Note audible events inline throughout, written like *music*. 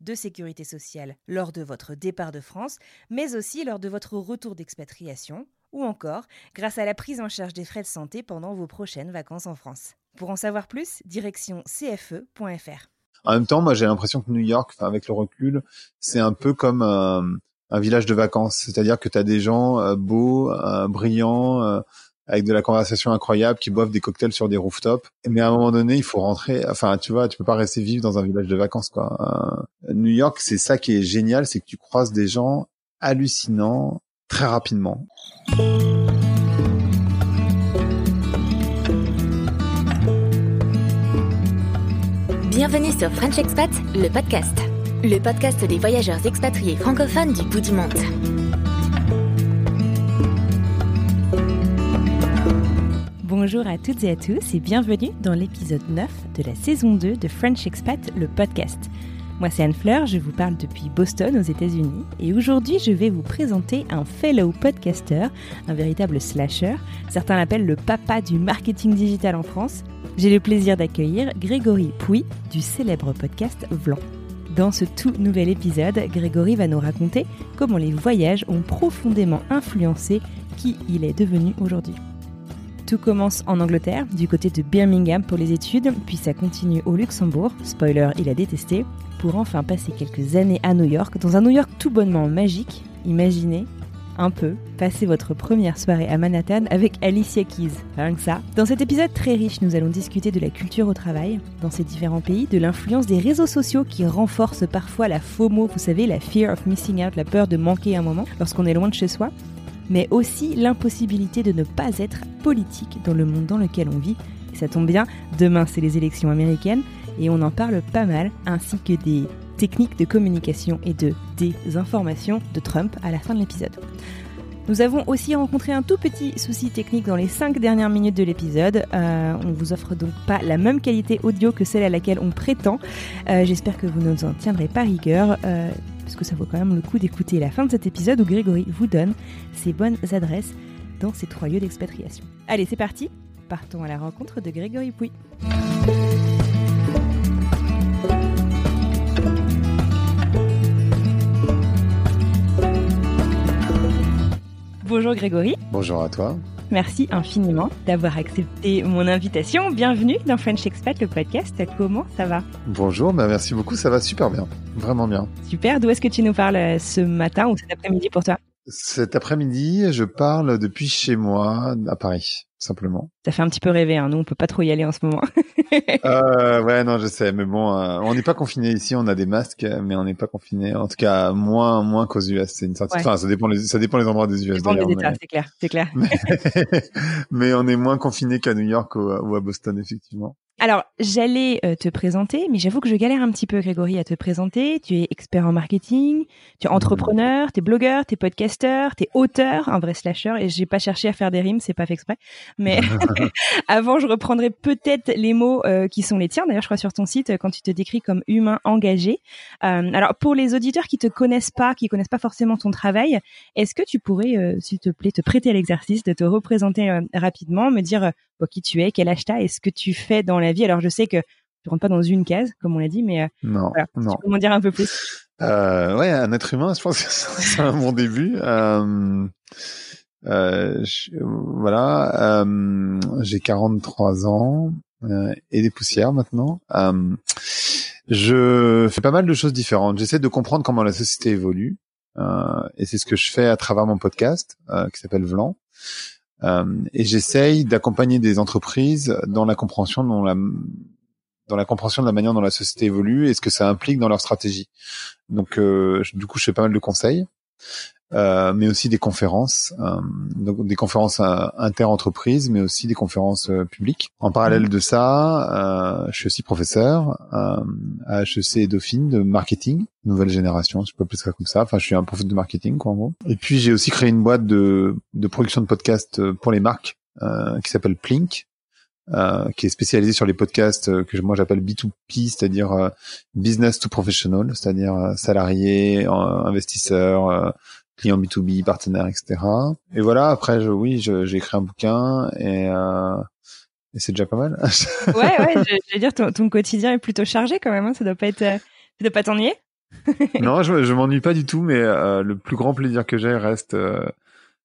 de sécurité sociale lors de votre départ de France, mais aussi lors de votre retour d'expatriation, ou encore grâce à la prise en charge des frais de santé pendant vos prochaines vacances en France. Pour en savoir plus, direction cfe.fr. En même temps, moi j'ai l'impression que New York, avec le recul, c'est un peu comme euh, un village de vacances. C'est-à-dire que tu as des gens euh, beaux, euh, brillants, avec de la conversation incroyable, qui boivent des cocktails sur des rooftops. Mais à un moment donné, il faut rentrer. Enfin, tu vois, tu peux pas rester vivre dans un village de vacances, quoi. Euh, New York, c'est ça qui est génial, c'est que tu croises des gens hallucinants très rapidement. Bienvenue sur French Expat, le podcast. Le podcast des voyageurs expatriés francophones du bout du monde. Bonjour à toutes et à tous et bienvenue dans l'épisode 9 de la saison 2 de French Expat, le podcast. Moi c'est Anne Fleur, je vous parle depuis Boston aux États-Unis et aujourd'hui je vais vous présenter un fellow podcaster, un véritable slasher. Certains l'appellent le papa du marketing digital en France. J'ai le plaisir d'accueillir Grégory Pouy du célèbre podcast Vlan. Dans ce tout nouvel épisode, Grégory va nous raconter comment les voyages ont profondément influencé qui il est devenu aujourd'hui. Tout commence en Angleterre, du côté de Birmingham pour les études, puis ça continue au Luxembourg, spoiler, il a détesté, pour enfin passer quelques années à New York, dans un New York tout bonnement magique. Imaginez un peu passer votre première soirée à Manhattan avec Alicia Keys, rien que ça. Dans cet épisode très riche, nous allons discuter de la culture au travail dans ces différents pays, de l'influence des réseaux sociaux qui renforcent parfois la FOMO, vous savez, la fear of missing out, la peur de manquer un moment lorsqu'on est loin de chez soi, mais aussi l'impossibilité de ne pas être politique dans le monde dans lequel on vit. Et ça tombe bien, demain c'est les élections américaines et on en parle pas mal, ainsi que des techniques de communication et de désinformation de Trump à la fin de l'épisode. Nous avons aussi rencontré un tout petit souci technique dans les 5 dernières minutes de l'épisode. Euh, on vous offre donc pas la même qualité audio que celle à laquelle on prétend. Euh, J'espère que vous ne nous en tiendrez pas rigueur. Euh, parce que ça vaut quand même le coup d'écouter la fin de cet épisode où Grégory vous donne ses bonnes adresses dans ces trois lieux d'expatriation. Allez, c'est parti, partons à la rencontre de Grégory Pouy. Bonjour Grégory, Bonjour à toi. Merci infiniment d'avoir accepté mon invitation. Bienvenue dans French Expat, le podcast. Comment ça va? Bonjour, bah merci beaucoup, ça va super bien, vraiment bien. Super, d'où est-ce que tu nous parles euh, ce matin ou cet après-midi pour toi? Cet après-midi, je parle depuis chez moi à Paris, simplement. Ça fait un petit peu rêver, hein. nous on peut pas trop y aller en ce moment. *laughs* euh, ouais, non, je sais, mais bon, euh, on n'est pas confiné ici, on a des masques, mais on n'est pas confiné. En tout cas, moins, moins qu'aux US. C'est une. Ouais. Enfin, ça dépend, les, ça dépend les endroits des US. Dépend des d'ailleurs, États, mais- c'est clair, c'est clair. mais, *laughs* mais on est moins confiné qu'à New York ou à Boston, effectivement. Alors, j'allais euh, te présenter, mais j'avoue que je galère un petit peu, Grégory, à te présenter. Tu es expert en marketing, tu es entrepreneur, tu es blogueur, tu es podcasteur, tu es auteur, un vrai slasher, et j'ai pas cherché à faire des rimes, c'est pas fait exprès. Mais *laughs* *laughs* avant, je reprendrai peut-être les mots euh, qui sont les tiens. D'ailleurs, je crois sur ton site, euh, quand tu te décris comme humain engagé. Euh, alors, pour les auditeurs qui te connaissent pas, qui connaissent pas forcément ton travail, est-ce que tu pourrais, euh, s'il te plaît, te prêter à l'exercice de te représenter euh, rapidement, me dire qui tu es, quel âge t'as, et ce que tu fais dans la vie Alors, je sais que tu rentres pas dans une case, comme on l'a dit, mais euh, Non, voilà, non. tu peux m'en dire un peu plus. Euh, ouais, un être humain, je pense que c'est un bon début. Euh, euh, je- voilà, euh, j'ai 43 ans euh, et des poussières maintenant. Euh, je fais pas mal de choses différentes. J'essaie de comprendre comment la société évolue. Euh, et c'est ce que je fais à travers mon podcast euh, qui s'appelle Vlan. Et j'essaye d'accompagner des entreprises dans la compréhension la dans la compréhension de la manière dont la société évolue et ce que ça implique dans leur stratégie. Donc, du coup, je fais pas mal de conseils. Euh, mais aussi des conférences, euh, donc des conférences euh, inter-entreprises, mais aussi des conférences publiques. En parallèle de ça, je suis aussi professeur à HEC Dauphine de marketing, nouvelle génération, je peux appeler ça comme ça. Enfin, je suis un prof de marketing, quoi, en gros. Et puis, j'ai aussi créé une boîte de, de production de podcasts pour les marques qui s'appelle Plink. Euh, qui est spécialisée sur les podcasts que moi j'appelle B2P, c'est-à-dire business to professional, c'est-à-dire salariés, investisseurs, clients B2B, partenaires, etc. Et voilà, après, je, oui, j'ai écrit un bouquin et, euh, et c'est déjà pas mal. *laughs* ouais, ouais, je, veux dire, ton, ton, quotidien est plutôt chargé quand même, hein, ça doit pas être, euh, ça doit pas t'ennuyer. *laughs* non, je, je m'ennuie pas du tout, mais euh, le plus grand plaisir que j'ai reste euh,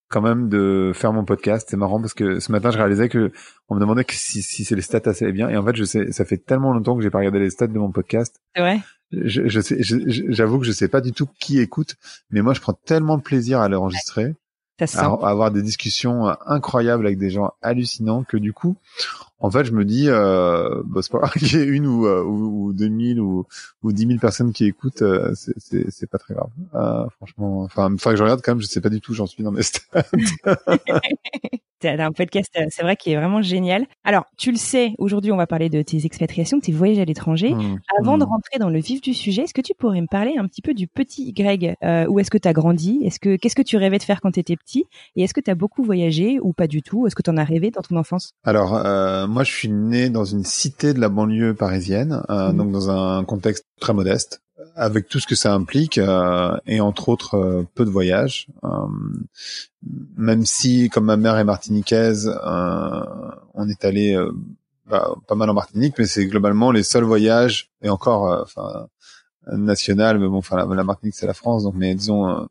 quand même de faire mon podcast. C'est marrant parce que ce matin, je réalisais que on me demandait que si, si c'est les stats assez bien. Et en fait, je sais, ça fait tellement longtemps que j'ai pas regardé les stats de mon podcast. C'est vrai je, je sais, j'avoue que je sais pas du tout qui écoute, mais moi je prends tellement de plaisir à l'enregistrer, à, avoir des discussions incroyables avec des gens hallucinants que du coup, en fait, je me dis, euh, bah, c'est pas *laughs* qu'il y ait une ou, euh, ou, ou 2000 ou, ou 10 000 personnes qui écoutent, euh, c'est pas très grave. Euh, franchement, enfin, une fois que je regarde quand même, je sais pas du tout j'en suis dans mes *laughs* stats. *laughs* T'as un podcast, euh, c'est vrai, qui est vraiment génial. Alors, tu le sais, aujourd'hui, on va parler de tes expatriations, de tes voyages à l'étranger. Mmh. Avant de mmh. rentrer dans le vif du sujet, est-ce que tu pourrais me parler un petit peu du petit Greg euh, Où est-ce que tu as grandi? Est-ce que qu'est-ce que tu rêvais de faire quand tu étais petit? Et est-ce que tu as beaucoup voyagé ou pas du tout? Est-ce que tu en as rêvé dans ton enfance? Alors, euh, moi, je suis né dans une cité de la banlieue parisienne, euh, mmh. donc dans un contexte très modeste avec tout ce que ça implique euh, et entre autres euh, peu de voyages. Euh, même si, comme ma mère est martiniquaise, on est allé bah, pas mal en Martinique, mais c'est globalement les seuls voyages et encore, enfin national, mais bon, enfin la, Martinique c'est la France, donc mais disons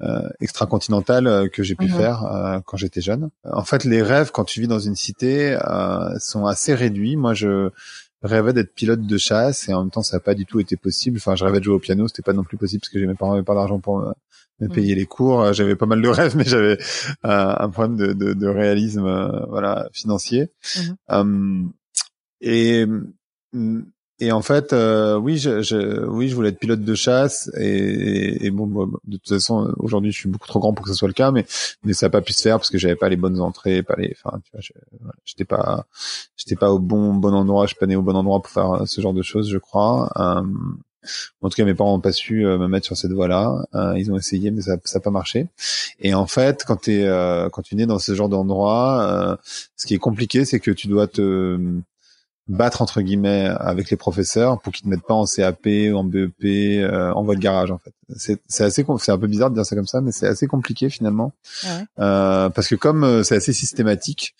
euh, extra-continental que j'ai pu mhm. faire quand j'étais jeune. En fait, les rêves quand tu vis dans une cité sont assez réduits. Moi, je rêvais d'être pilote de chasse et en même temps ça n'a pas du tout été possible. Enfin, je rêvais de jouer au piano, c'était pas non plus possible parce que mes parents n'avaient pas d'argent pour me, payer les cours. J'avais pas mal de *laughs* rêves, mais j'avais euh, un problème de, de, de réalisme, euh, voilà, financier. Mhm. Hum, et hum, et en fait, euh, oui, je, je, oui, je voulais être pilote de chasse et, et, bon, de toute façon, aujourd'hui, je suis beaucoup trop grand pour que ce soit le cas, mais mais ça n'a pas pu se faire parce que j'avais pas les bonnes entrées, pas les, enfin, tu vois, j'étais pas, j'étais pas au bon bon endroit, je suis pas né au bon endroit pour faire ce genre de choses, je crois. Euh, en tout cas, mes parents n'ont pas su euh, me mettre sur cette voie-là. Euh, ils ont essayé, mais ça n'a pas marché. Et en fait, quand tu es, quand tu nais dans ce genre d'endroit, ce qui est compliqué, c'est que tu dois te battre entre guillemets avec les professeurs pour qu'ils te mettent pas en CAP ou en BEP euh, en voie de garage en fait. C'est c'est assez c'est un peu bizarre de dire ça comme ça mais c'est assez compliqué finalement euh, parce que comme euh, c'est assez systématique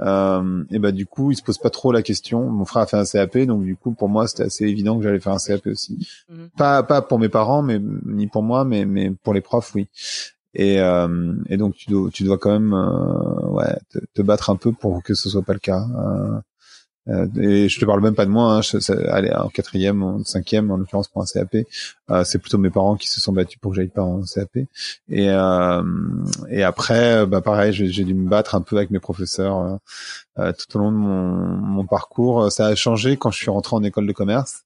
euh, et bah du coup il se pose pas trop la question. Mon frère a fait un CAP donc du coup pour moi c'était assez évident que j'allais faire un CAP aussi. Mhm. Pas pas pour mes parents mais ni pour moi mais mais pour les profs oui. Et, euh, et donc tu dois tu dois quand même euh, ouais te, te, battre un peu pour que ce soit pas le cas. Euh, et je te parle même pas de moi, hein, je, allez, en quatrième, en cinquième, en l'occurrence pour un CAP, euh, c'est plutôt mes parents qui se sont battus pour que j'aille pas en CAP. Et, euh, et après, bah pareil, j'ai dû me battre un peu avec mes professeurs euh, tout au long de mon, mon, parcours. Ça a changé quand je suis rentré en école de commerce,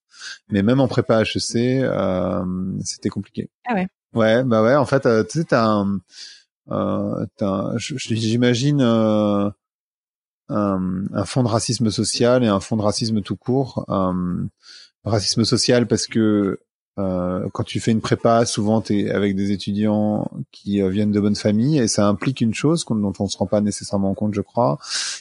mais même en prépa HEC, c'était compliqué. Ah ouais. Ouais, bah ouais. En fait, tu sais, t'as un, un j'imagine un, un fond de racisme social et un fond de racisme tout court. Un racisme social parce que euh, quand tu fais une prépa, souvent tu es avec des étudiants qui euh, viennent de bonnes familles et ça implique une chose dont on se rend pas nécessairement compte, je crois,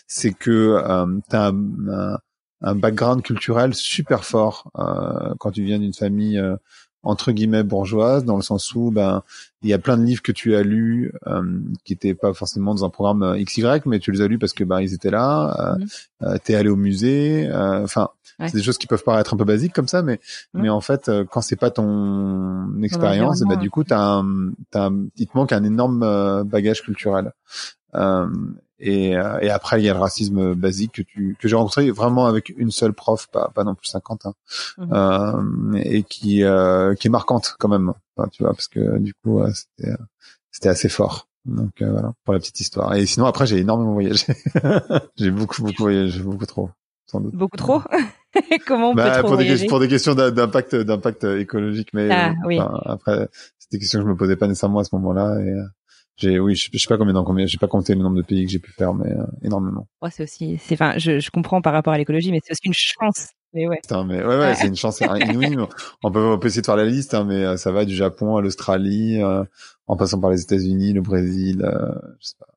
c'est que euh, tu as un, un, background culturel super fort euh, quand tu viens d'une famille euh, entre guillemets bourgeoise dans le sens où ben il y a plein de livres que tu as lus euh, qui étaient pas forcément dans un programme euh, XY mais tu les as lus parce que ben ils étaient là euh, mhm. t'es allé au musée enfin c'est des choses qui peuvent paraître un peu basiques comme ça mais mais en fait quand c'est pas ton expérience ben du coup t'as un, t'as un, il te manque un énorme bagage culturel et, euh, et après, il y a le racisme basique que tu que j'ai rencontré vraiment avec une seule prof, pas pas non plus 50, hein, mhm. euh, et qui euh, qui est marquante quand même. tu vois, parce que du coup, c'était c'était assez fort. Donc euh, voilà pour la petite histoire. Et sinon après j'ai énormément voyagé. *laughs* j'ai beaucoup beaucoup voyagé, beaucoup trop, sans doute. Beaucoup trop. *laughs* Comment on bah, peut trop pour, des, voyager pour des questions d'impact d'impact écologique, mais Ah, euh, oui. enfin, après c'était des questions que je me posais pas nécessairement à ce moment-là. Et euh, j'ai oui, je, je sais pas combien dans combien, j'ai pas compté le nombre de pays que j'ai pu faire, mais euh, énormément. Ouais, c'est aussi, c'est, enfin, je, je comprends par rapport à l'écologie, mais c'est aussi une chance. Mais ouais. Putain, mais ouais, ouais, Ouais. c'est une chance inouïe. *laughs* on peut, on peut essayer de faire la liste, hein, mais euh, ça va du Japon à l'Australie, euh, en passant par les États-Unis, le Brésil. euh, je sais pas.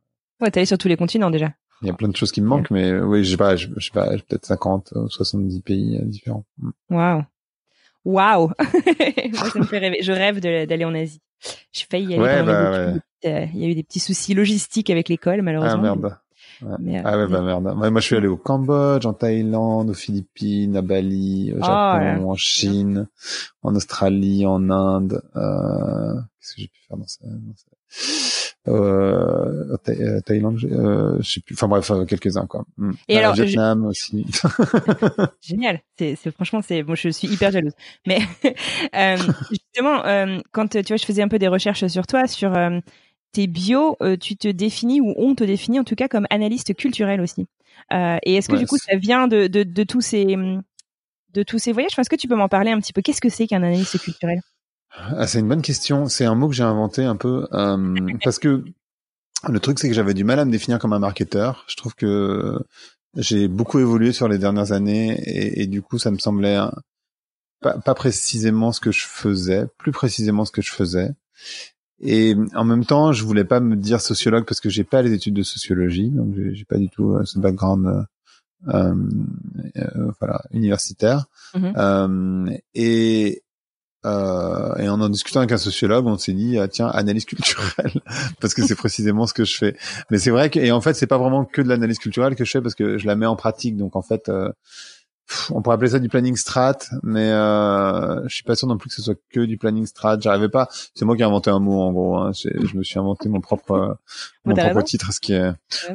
Ouais, t'es allé sur tous les continents déjà. Il y a plein de choses qui me manquent, mais euh, oui, j'ai pas, je je sais pas, peut-être 50 ou 70 pays euh, différents. Mm. Waouh. Waouh. *laughs* Moi, ça me fait rêver. Je rêve d'aller en Asie. J'ai failli y aller Ouais, bah, études. Euh, Il y a eu des petits soucis logistiques avec l'école, Ah malheureusement. merde. Mais, euh, Ah ouais, bah merde. Ouais, moi, je suis allé au Cambodge, en Thaïlande, aux Philippines, à Bali, au Japon, Ah, ouais. en Chine, en Australie, en Inde. Euh... Qu'est-ce que j'ai pu faire dans ça, dans ça? Euh, euh, Thaïlande, euh, je sais plus. Enfin bref, quelques-uns quoi. Mm. Et Euh, alors, Vietnam aussi. *laughs* Génial. C'est, franchement, c'est, moi, je suis hyper jalouse. Mais *laughs* euh, justement, euh, quand tu vois, je faisais un peu des recherches sur toi, sur euh, tes bios, euh, tu te définis ou on te définit en tout cas comme analyste culturel aussi. Euh, et est-ce que Ouais, du coup, ça vient de, de, de tous ces de tous ces voyages? Enfin, Est-ce que tu peux m'en parler un petit peu? Qu'est-ce que c'est qu'un analyste culturel? Ah, c'est une bonne question. C'est un mot que j'ai inventé un peu euh, *laughs* parce que le truc c'est que j'avais du mal à me définir comme un marketeur. Je trouve que j'ai beaucoup évolué sur les dernières années et, et du coup ça me semblait pas précisément ce que je faisais, plus précisément ce que je faisais. Et en même temps, je voulais pas me dire sociologue parce que j'ai pas les études de sociologie, donc j'ai pas du tout euh, ce background euh, euh, euh, voilà universitaire. Mhm. Euh, et euh, et en en discutant avec un sociologue, on s'est dit ah, tiens analyse culturelle *laughs* parce que c'est précisément ce que je fais. Mais c'est vrai que et en fait c'est pas vraiment que de l'analyse culturelle que je fais parce que je la mets en pratique. Donc en fait euh, on pourrait appeler ça du planning strat, mais euh, je suis pas sûr non plus que ce soit que du planning strat. J'arrivais pas. C'est moi qui ai inventé un mot en gros. Hein. Je me suis inventé mon propre euh, mon propre raison. titre, ce qui est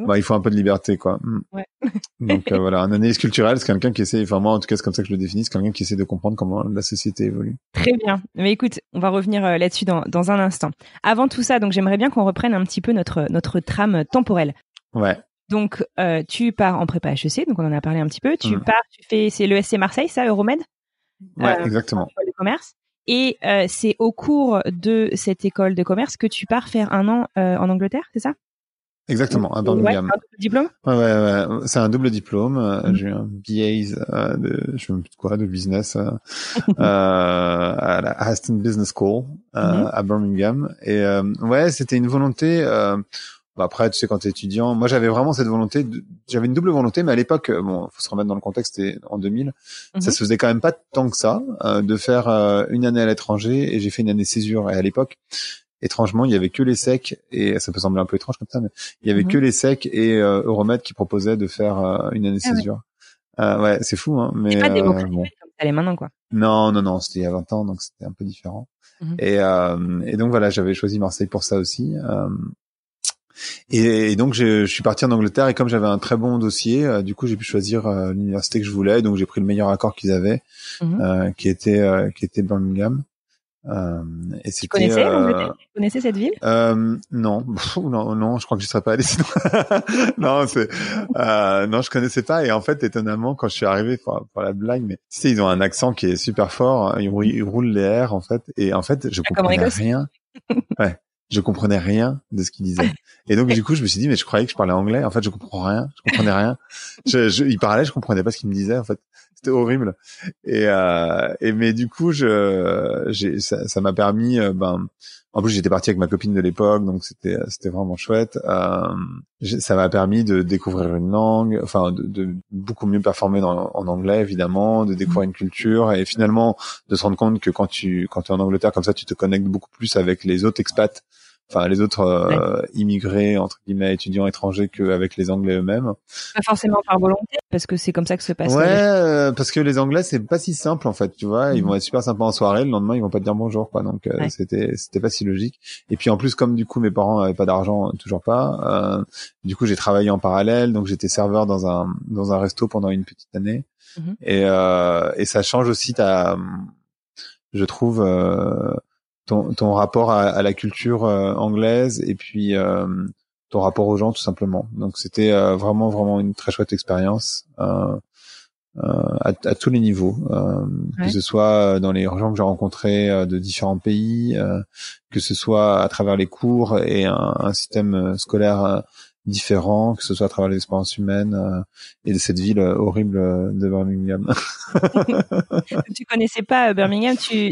bah il faut un peu de liberté quoi. Mm. Ouais. *laughs* Donc euh, voilà, un analyse culturelle, c'est quelqu'un qui essaie. Enfin moi en tout cas c'est comme ça que je le définis, c'est quelqu'un qui essaie de comprendre comment la société évolue. Très bien. Mais écoute, on va revenir euh, là-dessus dans, dans un instant. Avant tout ça, donc j'aimerais bien qu'on reprenne un petit peu notre notre trame temporelle. Ouais. Donc, euh, tu pars en prépa HEC, donc on en a parlé un petit peu. Tu Mm. pars, tu fais, c'est l'ESC Marseille, ça, Euromed, Ouais, Euh, exactement. de commerce. Et euh, c'est au cours de cette école de commerce que tu pars faire un an en Angleterre, c'est ça? Exactement, à Ouais, Birmingham. un double diplôme? Ouais, ouais, ouais. C'est un double diplôme. Mhm. J'ai un BA de, je sais même plus de quoi, de business *laughs* euh, à la Aston Business School euh, Mhm. à Birmingham. Et euh, ouais, c'était une volonté. Bah après, tu sais, quand t'es étudiant, moi j'avais vraiment cette volonté. de- J'avais une double volonté, mais à l'époque, euh, bon, faut se remettre dans le contexte. C'était en 2000. Mhm. Ça se faisait quand même pas tant que ça euh, de faire euh, une année à l'étranger. Et j'ai fait une année césure. Et à l'époque, étrangement, il y avait que les secs. Et ça peut sembler un peu étrange comme ça, mais il y avait Mhm. que les secs et euh, Euromed qui proposaient de faire euh, une année Ah ouais. césure. Euh, ouais, c'est fou, hein. Mais pas bon. comme maintenant, quoi. Non, non, non, c'était il y a 20 ans, donc c'était un peu différent. Mhm. Et, euh, et donc voilà, j'avais choisi Marseille pour ça aussi. Et, et donc je, je suis parti en Angleterre et comme j'avais un très bon dossier, euh, du coup j'ai pu choisir euh, l'université que je voulais. Donc j'ai pris le meilleur accord qu'ils avaient, euh, qui était euh, qui était Birmingham. Euh, et Tu connaissais euh, Tu connaissais cette ville? Euh, non, Pff, non, non, je crois que je serais pas allé sinon. *laughs* non, c'est, euh, non, je connaissais pas. Et en fait, étonnamment, quand je suis arrivé pour, pour la blague, mais tu sais, ils ont un accent qui est super fort. Ils, rou- ils roulent les R en fait. Et en fait, je Ah, comprenais rien. Ouais, je comprenais rien de ce qu'ils disaient. Et donc du coup, je me suis dit, mais je croyais que je parlais anglais. En fait, je comprends rien. Je comprenais rien. Je, je, ils parlaient, je comprenais pas ce qu'ils me disaient. En fait, c'était horrible. Et, euh, et mais du coup, je, ça m'a permis, euh, ben, en plus j'étais parti avec ma copine de l'époque, donc c'était, c'était vraiment chouette. Euh, ça m'a permis de découvrir une langue, enfin, de, beaucoup mieux performer en anglais évidemment, de découvrir une culture et finalement de se rendre compte que quand tu, quand tu es en Angleterre comme ça, tu te connectes beaucoup plus avec les autres expats. Enfin, les autres euh, immigrés entre guillemets étudiants étrangers qu'avec les Anglais eux-mêmes. Pas forcément par volonté, parce que c'est comme ça que se passe. Ouais, euh, parce que les Anglais c'est pas si simple en fait, tu vois. Ils Mhm. vont être super sympas en soirée, le lendemain ils vont pas te dire bonjour, quoi. Donc euh, Ouais. c'était c'était pas si logique. Et puis en plus comme du coup mes parents avaient pas d'argent, euh, toujours pas. euh, du coup j'ai travaillé en parallèle, donc j'étais serveur dans un dans un resto pendant une petite année. Mhm. Et euh, et ça change aussi ta, je trouve. Euh, ton, ton rapport à, à la culture anglaise et puis ton rapport aux gens tout simplement. Donc c'était vraiment vraiment une très chouette expérience. Euh, euh, à, à, tous les niveaux, euh, que ce soit dans les gens que j'ai rencontrés euh, de différents pays, que ce soit à travers les cours et un, un système scolaire différent, que ce soit à travers l'expérience humaine et de cette ville horrible de Birmingham. *laughs* *laughs* tu connaissais pas Birmingham, tu,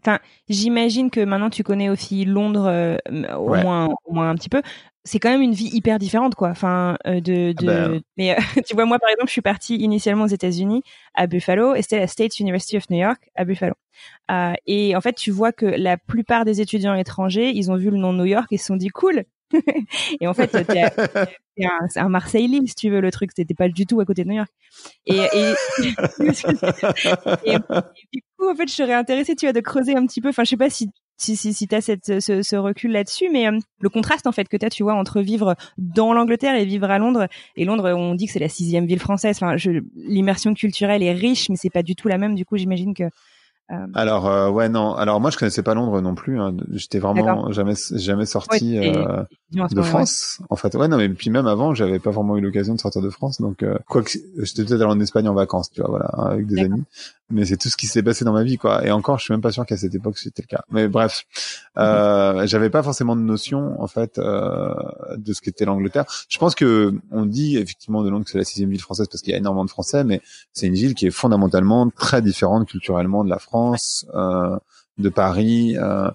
enfin, j'imagine que maintenant tu connais aussi Londres au moins, au moins un petit peu c'est quand même une vie hyper différente quoi enfin euh, de, ah de... Ben. mais euh, *laughs* tu vois moi par exemple je suis partie initialement aux États-Unis à Buffalo et c'était la State University of New York à Buffalo euh, et en fait tu vois que la plupart des étudiants étrangers ils ont vu le nom New York et se sont dit cool *laughs* et en fait c'est un, un Marseille-Lille si tu veux le truc c'était pas du tout à côté de New York *laughs* et, du coup en fait je serais intéressée tu vois de creuser un petit peu enfin je sais pas si si, si, si tu as cette, ce, recul là-dessus, mais euh, le contraste en fait que tu tu vois, entre vivre dans l'Angleterre et vivre à Londres. Et Londres, on dit que c'est la sixième ville française. L'immersion culturelle est riche, mais c'est pas du tout la même. Du coup, j'imagine que Alors euh, ouais non. Alors moi je connaissais pas Londres non plus. Hein. J'étais vraiment jamais jamais sorti euh, de France. En fait ouais non mais puis même avant j'avais pas vraiment eu l'occasion de sortir de France donc euh, quoi que j'étais peut-être allé en Espagne en vacances tu vois voilà avec des amis. Mais c'est tout ce qui s'est passé dans ma vie quoi. Et encore je suis même pas sûr qu'à cette époque c'était le cas. Mais bref euh, j'avais pas forcément de notion en fait de ce qu'était l'Angleterre. Je pense que on dit effectivement de Londres que c'est la sixième ville française parce qu'il y a énormément de Français mais c'est une ville qui est fondamentalement très différente culturellement de la France euh, de Paris, euh,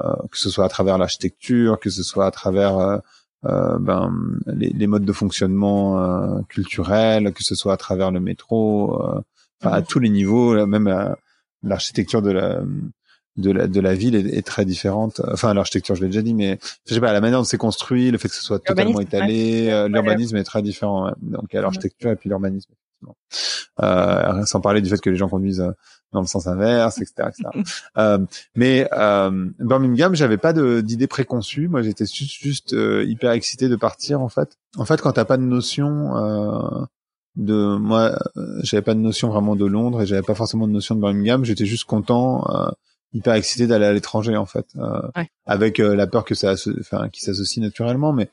euh, que ce soit à travers l'architecture, que ce soit à travers ben, les, modes de fonctionnement culturels, que ce soit à travers le métro, enfin à tous les niveaux, même l'architecture de la de la, de la ville est, très différente. Enfin, l'architecture, je l'ai déjà dit, mais je sais pas, la manière dont c'est construit, le fait que ce soit totalement étalé, l'urbanisme est très différent. Donc, il y a l'architecture et puis l'urbanisme. Euh, sans parler du fait que les gens conduisent dans le sens inverse, etc. euh, mais euh, Birmingham, j'avais pas d'idée préconçue. Moi, j'étais juste, juste euh, hyper excité de partir. En fait, en fait, quand t'as pas de notion euh, de moi, euh, j'avais pas de notion vraiment de Londres et j'avais pas forcément de notion de Birmingham. J'étais juste content, euh, hyper excité d'aller à l'étranger en fait, avec la peur que ça, enfin, qui s'associe naturellement, mais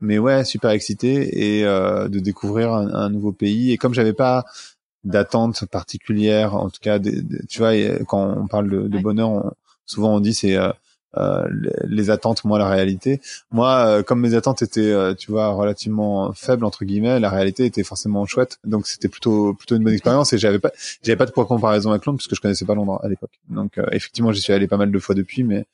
mais ouais, super excité et de découvrir un, un, nouveau pays. Et comme j'avais pas d'attente particulière, en tout cas, tu vois, quand on parle de, de bonheur, souvent on dit c'est euh, euh, les attentes moins la réalité. Moi, euh, comme mes attentes étaient, tu vois, relativement faibles entre guillemets, la réalité était forcément chouette. Donc c'était plutôt plutôt une bonne expérience et j'avais pas j'avais pas de point de comparaison avec Londres puisque je connaissais pas Londres à l'époque. Donc effectivement, j'y suis allé pas mal de fois depuis, mais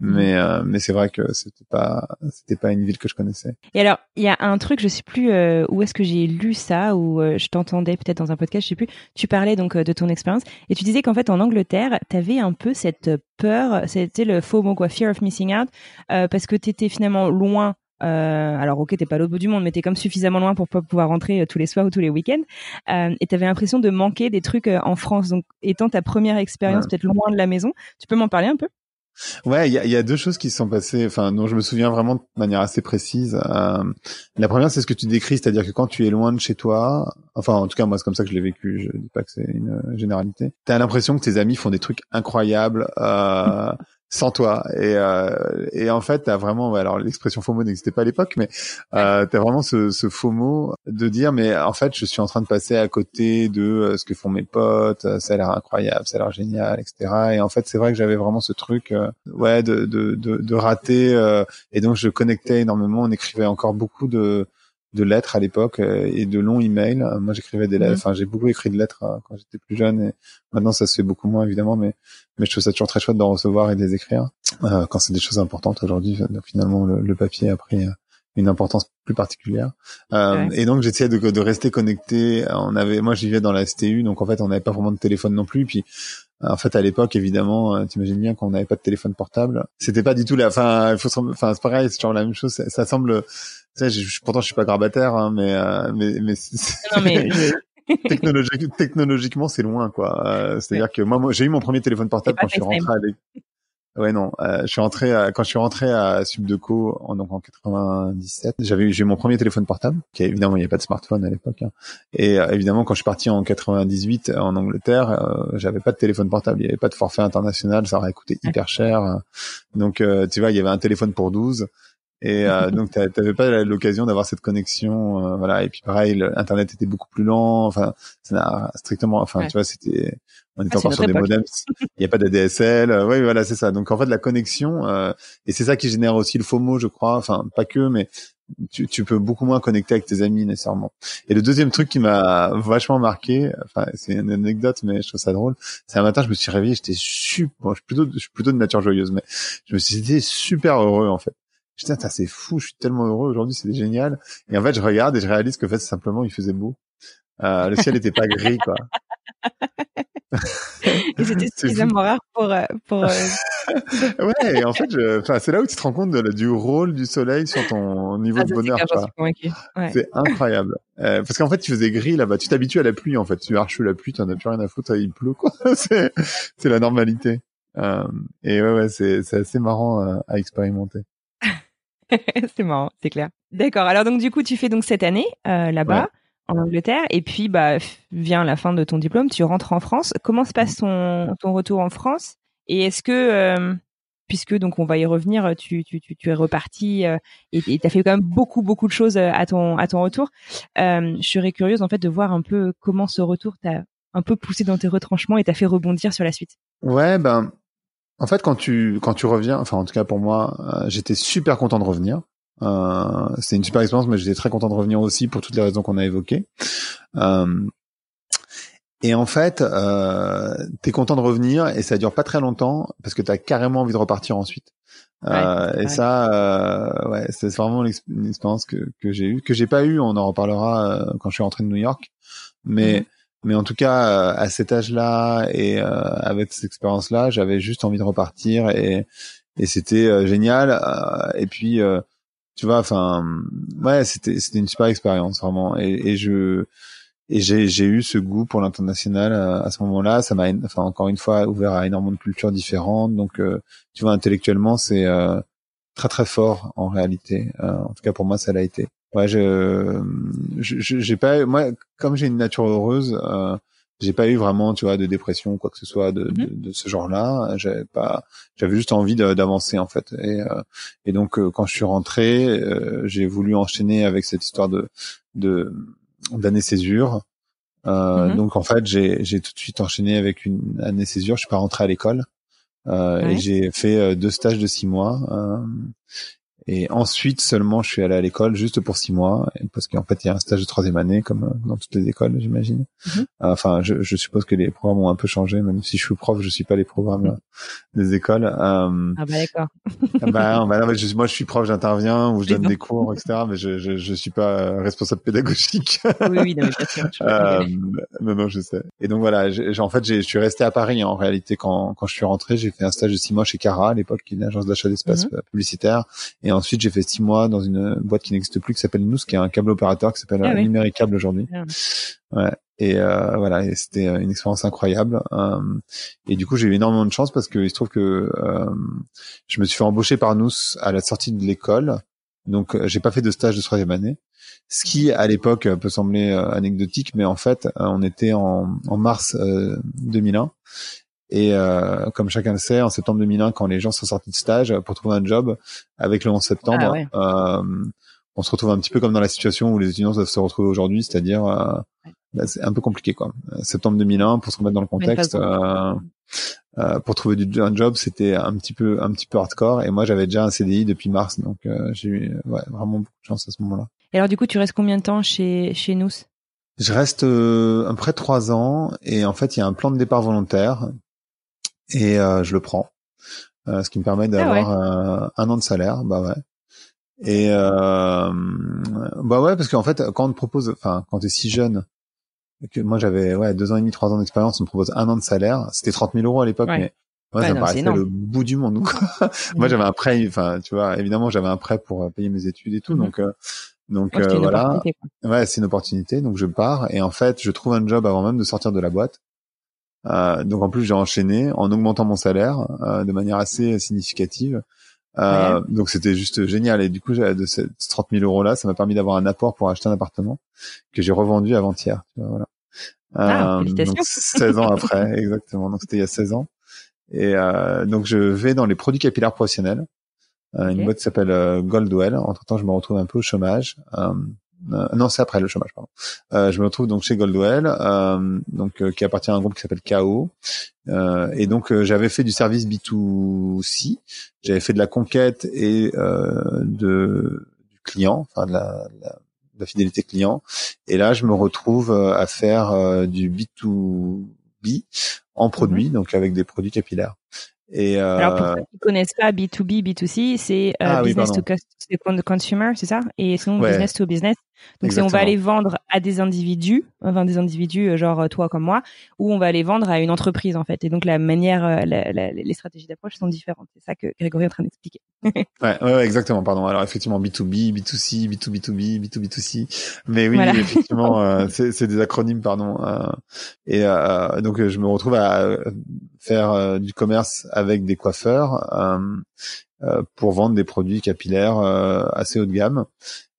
mais euh, mais c'est vrai que c'était pas c'était pas une ville que je connaissais. Et alors il y a un truc je sais plus euh, où est-ce que j'ai lu ça ou euh, je t'entendais peut-être dans un podcast je sais plus. Tu parlais donc de ton expérience et tu disais qu'en fait en Angleterre tu avais un peu cette peur c'était le faux mot quoi fear of missing out parce que tu étais finalement loin euh, alors ok, t'es pas l'autre bout du monde, mais t'es comme suffisamment loin pour pas pouvoir rentrer tous les soirs ou tous les week-ends. Euh, et t'avais l'impression de manquer des trucs en France. Donc, étant ta première expérience peut-être loin de la maison, tu peux m'en parler un peu? Ouais, il y a, y a, deux choses qui se sont passées, enfin dont je me souviens vraiment de manière assez précise. Euh, la première, c'est ce que tu décris, c'est-à-dire que quand tu es loin de chez toi, enfin en tout cas moi c'est comme ça que je l'ai vécu, je dis pas que c'est une généralité. T'as l'impression que tes amis font des trucs incroyables. Euh, sans toi. Et, euh, et en fait, t'as vraiment, alors l'expression FOMO n'existait pas à l'époque, mais euh, t'as vraiment ce, ce FOMO de dire, mais en fait, je suis en train de passer à côté de euh, ce que font mes potes, euh, ça a l'air incroyable, ça a l'air génial, etc. Et en fait, c'est vrai que j'avais vraiment ce truc, euh, ouais, de, de, de, de rater. et donc, je connectais énormément. On écrivait encore beaucoup de de lettres à l'époque euh, et de longs emails. Euh, moi, j'écrivais des lettres. Mhm. Enfin, j'ai beaucoup écrit de lettres euh, quand j'étais plus jeune. Et maintenant, ça se fait beaucoup moins évidemment, mais mais je trouve ça toujours très chouette d'en recevoir et de les écrire quand c'est des choses importantes. Aujourd'hui, finalement, le, papier a pris une importance plus particulière. Et donc, j'essayais de, de rester connecté. On avait, moi, j'y vivais dans la STU, donc en fait, on n'avait pas vraiment de téléphone non plus. Puis en fait, à l'époque, évidemment, t'imagines bien qu'on n'avait pas de téléphone portable. C'était pas du tout la. Enfin, il faut. Enfin, c'est pareil, c'est toujours la même chose. Ça, ça semble je, pourtant je suis pas grabataire, hein, mais euh, mais mais, non, mais... *laughs* technologiquement c'est loin quoi. Euh, c'est-à-dire que moi, moi j'ai eu mon premier téléphone portable quand je suis rentré à Ouais, non. Euh, je suis rentré à, quand je suis rentré à Subdeco en donc en 97. J'avais j'ai eu mon premier téléphone portable. Qui évidemment, il n'y avait pas de smartphone à l'époque. Hein. Et euh, évidemment, quand je suis parti en 98 en Angleterre, euh, j'avais pas de téléphone portable. Il n'y avait pas de forfait international. Ça aurait coûté hyper cher. Donc, euh, tu vois, il y avait un téléphone pour 12. Et euh, *laughs* donc, t'avais pas l'occasion d'avoir cette connexion, euh, voilà. Et puis pareil, Internet était beaucoup plus lent. Enfin, ça n'a strictement, enfin, tu vois, c'était, on était ah, encore sur des modems. Il n'y a pas d'ADSL. Euh, oui, voilà, c'est ça. Donc en fait, la connexion, euh, et c'est ça qui génère aussi le FOMO, je crois. Enfin, pas que, mais tu, tu, peux beaucoup moins connecter avec tes amis nécessairement. Et le deuxième truc qui m'a vachement marqué, enfin c'est une anecdote mais je trouve ça drôle, c'est un matin je me suis réveillé, j'étais super, bon, je suis plutôt, je suis plutôt de nature joyeuse, mais je me suis dit super heureux en fait. Putain, c'est fou, je suis tellement heureux aujourd'hui, c'est génial. Et en fait, je regarde et je réalise que en fait, simplement, il faisait beau. Euh, le ciel n'était pas gris, quoi. *laughs* et c'était *laughs* suffisamment rare pour euh, pour. Euh, *laughs* ouais, et en fait, c'est là où tu te rends compte de, du rôle du soleil sur ton niveau ah, de bonheur. Ouais. C'est incroyable. Euh, parce qu'en fait, tu faisais gris là-bas. Tu t'habitues à la pluie, en fait. Tu arches la pluie, tu n'en as plus rien à foutre, il pleut, quoi. c'est c'est la normalité. Euh, et ouais, ouais, c'est c'est assez marrant à expérimenter. *laughs* c'est marrant, c'est clair. D'accord. Alors donc du coup, tu fais donc cette année euh, là-bas en Angleterre, et puis bah vient la fin de ton diplôme, tu rentres en France. Comment se passe ton ton retour en France? Et est-ce que euh, puisque donc on va y revenir, tu tu tu, tu es reparti euh, et tu as fait quand même beaucoup beaucoup de choses à ton à ton retour. je serais curieuse en fait de voir un peu comment ce retour t'a un peu poussé dans tes retranchements et t'a fait rebondir sur la suite. Ouais, ben en fait, quand tu quand tu reviens, enfin en tout cas pour moi, euh, j'étais super content de revenir. Euh, c'est une super expérience, mais j'étais très content de revenir aussi pour toutes les raisons qu'on a évoquées. Euh, et en fait, euh, t'es content de revenir et ça dure pas très longtemps parce que t'as carrément envie de repartir ensuite. Euh, et ça, euh, ouais, c'est vraiment une expérience que que j'ai eue, que j'ai pas eu. On en reparlera quand je suis rentré de New York, mais mhm. Mais en tout cas, euh, à cet âge-là et euh, avec cette expérience-là, j'avais juste envie de repartir et, et c'était euh, génial. et puis, tu vois, enfin, ouais, c'était c'était une super expérience vraiment. Et, et je et j'ai j'ai eu ce goût pour l'international à, ce moment-là. Ça m'a, enfin, encore une fois, ouvert à énormément de cultures différentes. Donc, tu vois, intellectuellement, c'est très très fort en réalité. en tout cas, pour moi, ça l'a été. Ouais, je, j'ai pas, moi, comme j'ai une nature heureuse, euh, j'ai pas eu vraiment, tu vois, de dépression ou quoi que ce soit de, de, mhm. de ce genre-là. J'avais pas, j'avais juste envie d'avancer en fait. Et, euh, et donc euh, quand je suis rentré, euh, j'ai voulu enchaîner avec cette histoire de de d'année césure. Mhm. Donc en fait, j'ai j'ai tout de suite enchaîné avec une année césure. Je suis pas rentré à l'école. Et j'ai fait deux stages de six mois. Et ensuite seulement, je suis allé à l'école juste pour six mois, parce qu'en fait, il y a un stage de troisième année, comme euh, dans toutes les écoles, j'imagine. Mhm. Enfin, je, je, suppose que les programmes ont un peu changé, même si je suis prof, je suis pas les programmes euh, des écoles. Euh, ah bah d'accord. Ah bah, bah non, je, moi, je suis prof, j'interviens ou je donne des cours, etc. Mais je, je, je suis pas responsable pédagogique. oui, oui, non, mais bien sûr. euh, non, non, je sais. Et donc voilà, en fait, je suis resté à Paris. en réalité, quand, quand je suis rentré, j'ai fait un stage de six mois chez Cara à l'époque, qui est une agence d'achat d'espace mhm. publicitaire. Et ensuite, j'ai fait six mois dans une boîte qui n'existe plus, qui s'appelle Nous, qui est un câble opérateur, qui s'appelle ah Numéricable aujourd'hui. Ah ouais. Et euh, voilà, et c'était euh, une expérience incroyable. Euh, et du coup, j'ai eu énormément de chance parce que il se trouve que euh, je me suis fait embaucher par Nous à la sortie de l'école. Donc, euh, j'ai pas fait de stage de troisième année. Ce qui, à l'époque, peut sembler anecdotique, mais en fait, on était en, en mars 2001 et euh, comme chacun le sait, en septembre 2001, quand les gens sont sortis de stage pour trouver un job, avec le 11 septembre, ah euh, on se retrouve un petit peu comme dans la situation où les étudiants doivent se retrouver aujourd'hui, c'est-à-dire euh, bah, c'est un peu compliqué quoi. Septembre 2001, pour se remettre dans le contexte, euh, euh, pour trouver du, un job, c'était un petit peu un petit peu hardcore. Et moi, j'avais déjà un CDI depuis mars, donc j'ai eu ouais, vraiment beaucoup de chance à ce moment-là. Et alors du coup, tu restes combien de temps chez chez nous? Je reste euh, à peu près trois ans, et en fait, il y a un plan de départ volontaire et euh, je le prends, euh, ce qui me permet ah d'avoir un, an de salaire. Bah ouais. Et euh, bah ouais, parce qu'en fait, quand on te propose, enfin, quand t'es si jeune, que moi j'avais ouais deux ans et demi, trois ans d'expérience, on me propose un an de salaire. C'était 30 000 euros à l'époque, mais moi ça me paraissait le bout du monde. *laughs* moi j'avais un prêt, enfin tu vois, évidemment j'avais un prêt pour payer mes études et tout, mm-hmm. donc donc voilà. Ouais, c'est une opportunité. Donc je pars et en fait je trouve un job avant même de sortir de la boîte. Euh, donc en plus j'ai enchaîné en augmentant mon salaire euh, de manière assez significative. Euh, Donc c'était juste génial et du coup de ces 30 000 euros là, ça m'a permis d'avoir un apport pour acheter un appartement que j'ai revendu avant-hier. Voilà. Ah, euh, donc 16 ans après, *laughs* exactement. Donc c'était il y a 16 ans. Et euh, donc je vais dans les produits capillaires professionnels. Euh, Une boîte s'appelle euh, Goldwell. Entre temps, je me retrouve un peu au chômage. Euh, euh, non, c'est après le chômage, pardon. Euh, je me retrouve donc chez Goldwell, euh, donc qui appartient à un groupe qui s'appelle KO. et donc j'avais fait du service B2C, j'avais fait de la conquête et de du client, enfin de la, la, la, fidélité client. Et là, je me retrouve à faire du B2B en produit, mhm. donc avec des produits capillaires. Et euh... Alors pour ceux qui connaissent pas B2B, B2C, c'est euh, ah business to consumer, c'est ça? Et sinon business to business? Donc c'est on va aller vendre à des individus, enfin des individus euh, genre euh, toi comme moi, ou on va aller vendre à une entreprise en fait. Et donc la manière, euh, la, la, les stratégies d'approche sont différentes. C'est ça que Grégory est en train d'expliquer. *laughs* ouais, ouais, exactement. Pardon. Alors effectivement B2B, B2C, B2B2B, B2B2C. Mais oui, effectivement, *laughs* euh, c'est des acronymes, pardon. et donc je me retrouve à faire du commerce avec des coiffeurs pour vendre des produits capillaires assez haut de gamme.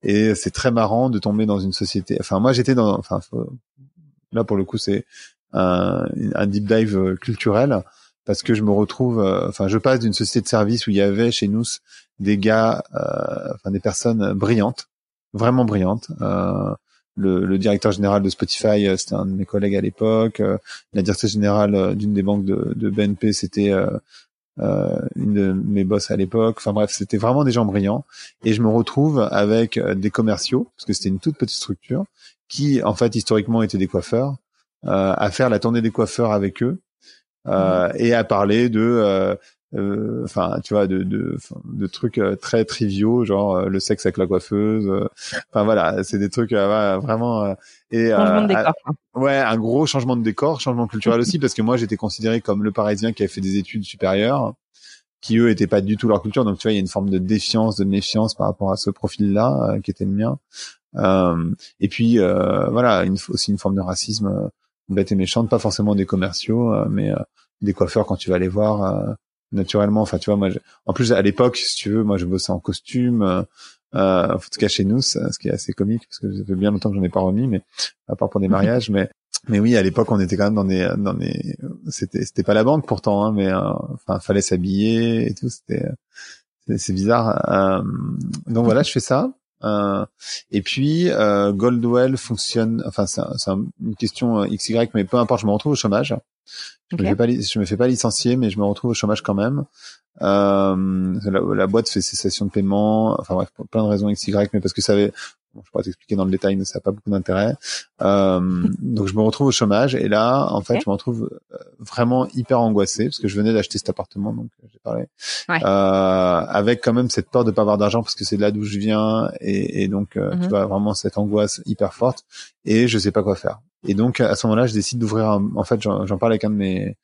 Et c'est très marrant de tomber dans une société. Enfin, moi, j'étais dans. Enfin, là pour le coup, c'est un, deep dive euh, culturel parce que je me retrouve. Euh, enfin, je passe d'une société de service où il y avait chez nous des gars, euh, enfin des personnes brillantes, vraiment brillantes. Euh, le, le, directeur général de Spotify, c'était un de mes collègues à l'époque. la directrice générale d'une des banques de, de BNP, c'était euh, une de mes boss à l'époque. Enfin bref, c'était vraiment des gens brillants. Et je me retrouve avec euh, des commerciaux, parce que c'était une toute petite structure, qui en fait historiquement étaient des coiffeurs, euh, à faire la tournée des coiffeurs avec eux. Euh, mmh. et à parler de euh, enfin tu vois de, de, de trucs très triviaux genre le sexe avec la coiffeuse enfin voilà c'est des trucs vraiment et changement de décor ouais un gros changement de décor changement culturel *laughs* aussi parce que moi j'étais considéré comme le parisien qui avait fait des études supérieures qui eux étaient pas du tout leur culture. Donc tu vois il y a une forme de défiance de méfiance par rapport à ce profil là qui était le mien. Euh, et puis euh, voilà une, aussi une forme de racisme bête et méchante pas forcément des commerciaux mais des coiffeurs quand tu vas les voir naturellement. Enfin, tu vois, moi, en plus à l'époque, si tu veux, moi, je bossais en costume. Euh, euh, en tout cas chez nous, ce qui est assez comique parce que ça fait bien longtemps que j'en ai pas remis, mais à part pour des *laughs* mariages, mais mais oui, à l'époque, on était quand même dans des dans des c'était c'était pas la banque pourtant, hein, mais euh, enfin fallait s'habiller et tout. C'était c'est bizarre. Euh, donc voilà, je fais ça. Euh, et puis euh, Goldwell fonctionne. Enfin, c'est une question XY, mais peu importe, je me retrouve au chômage. Je, me fais pas, je me fais pas licencier, mais je me retrouve au chômage quand même. Euh, la, la, boîte fait cessation de paiement, enfin bref, pour plein de raisons XY, mais parce que ça avait, bon, je pourrais t'expliquer dans le détail, mais ça n'a pas beaucoup d'intérêt. Euh, *laughs* donc je me retrouve au chômage et là, en fait, je me retrouve euh, vraiment hyper angoissé parce que je venais d'acheter cet appartement, donc euh, j'ai parlé, ouais. euh, avec quand même cette peur de pas avoir d'argent parce que c'est là d'où je viens et, et donc euh, tu mhm. vois vraiment cette angoisse hyper forte et je sais pas quoi faire. Et donc à ce moment-là, je décide d'ouvrir. En fait, j'en parle avec un de mes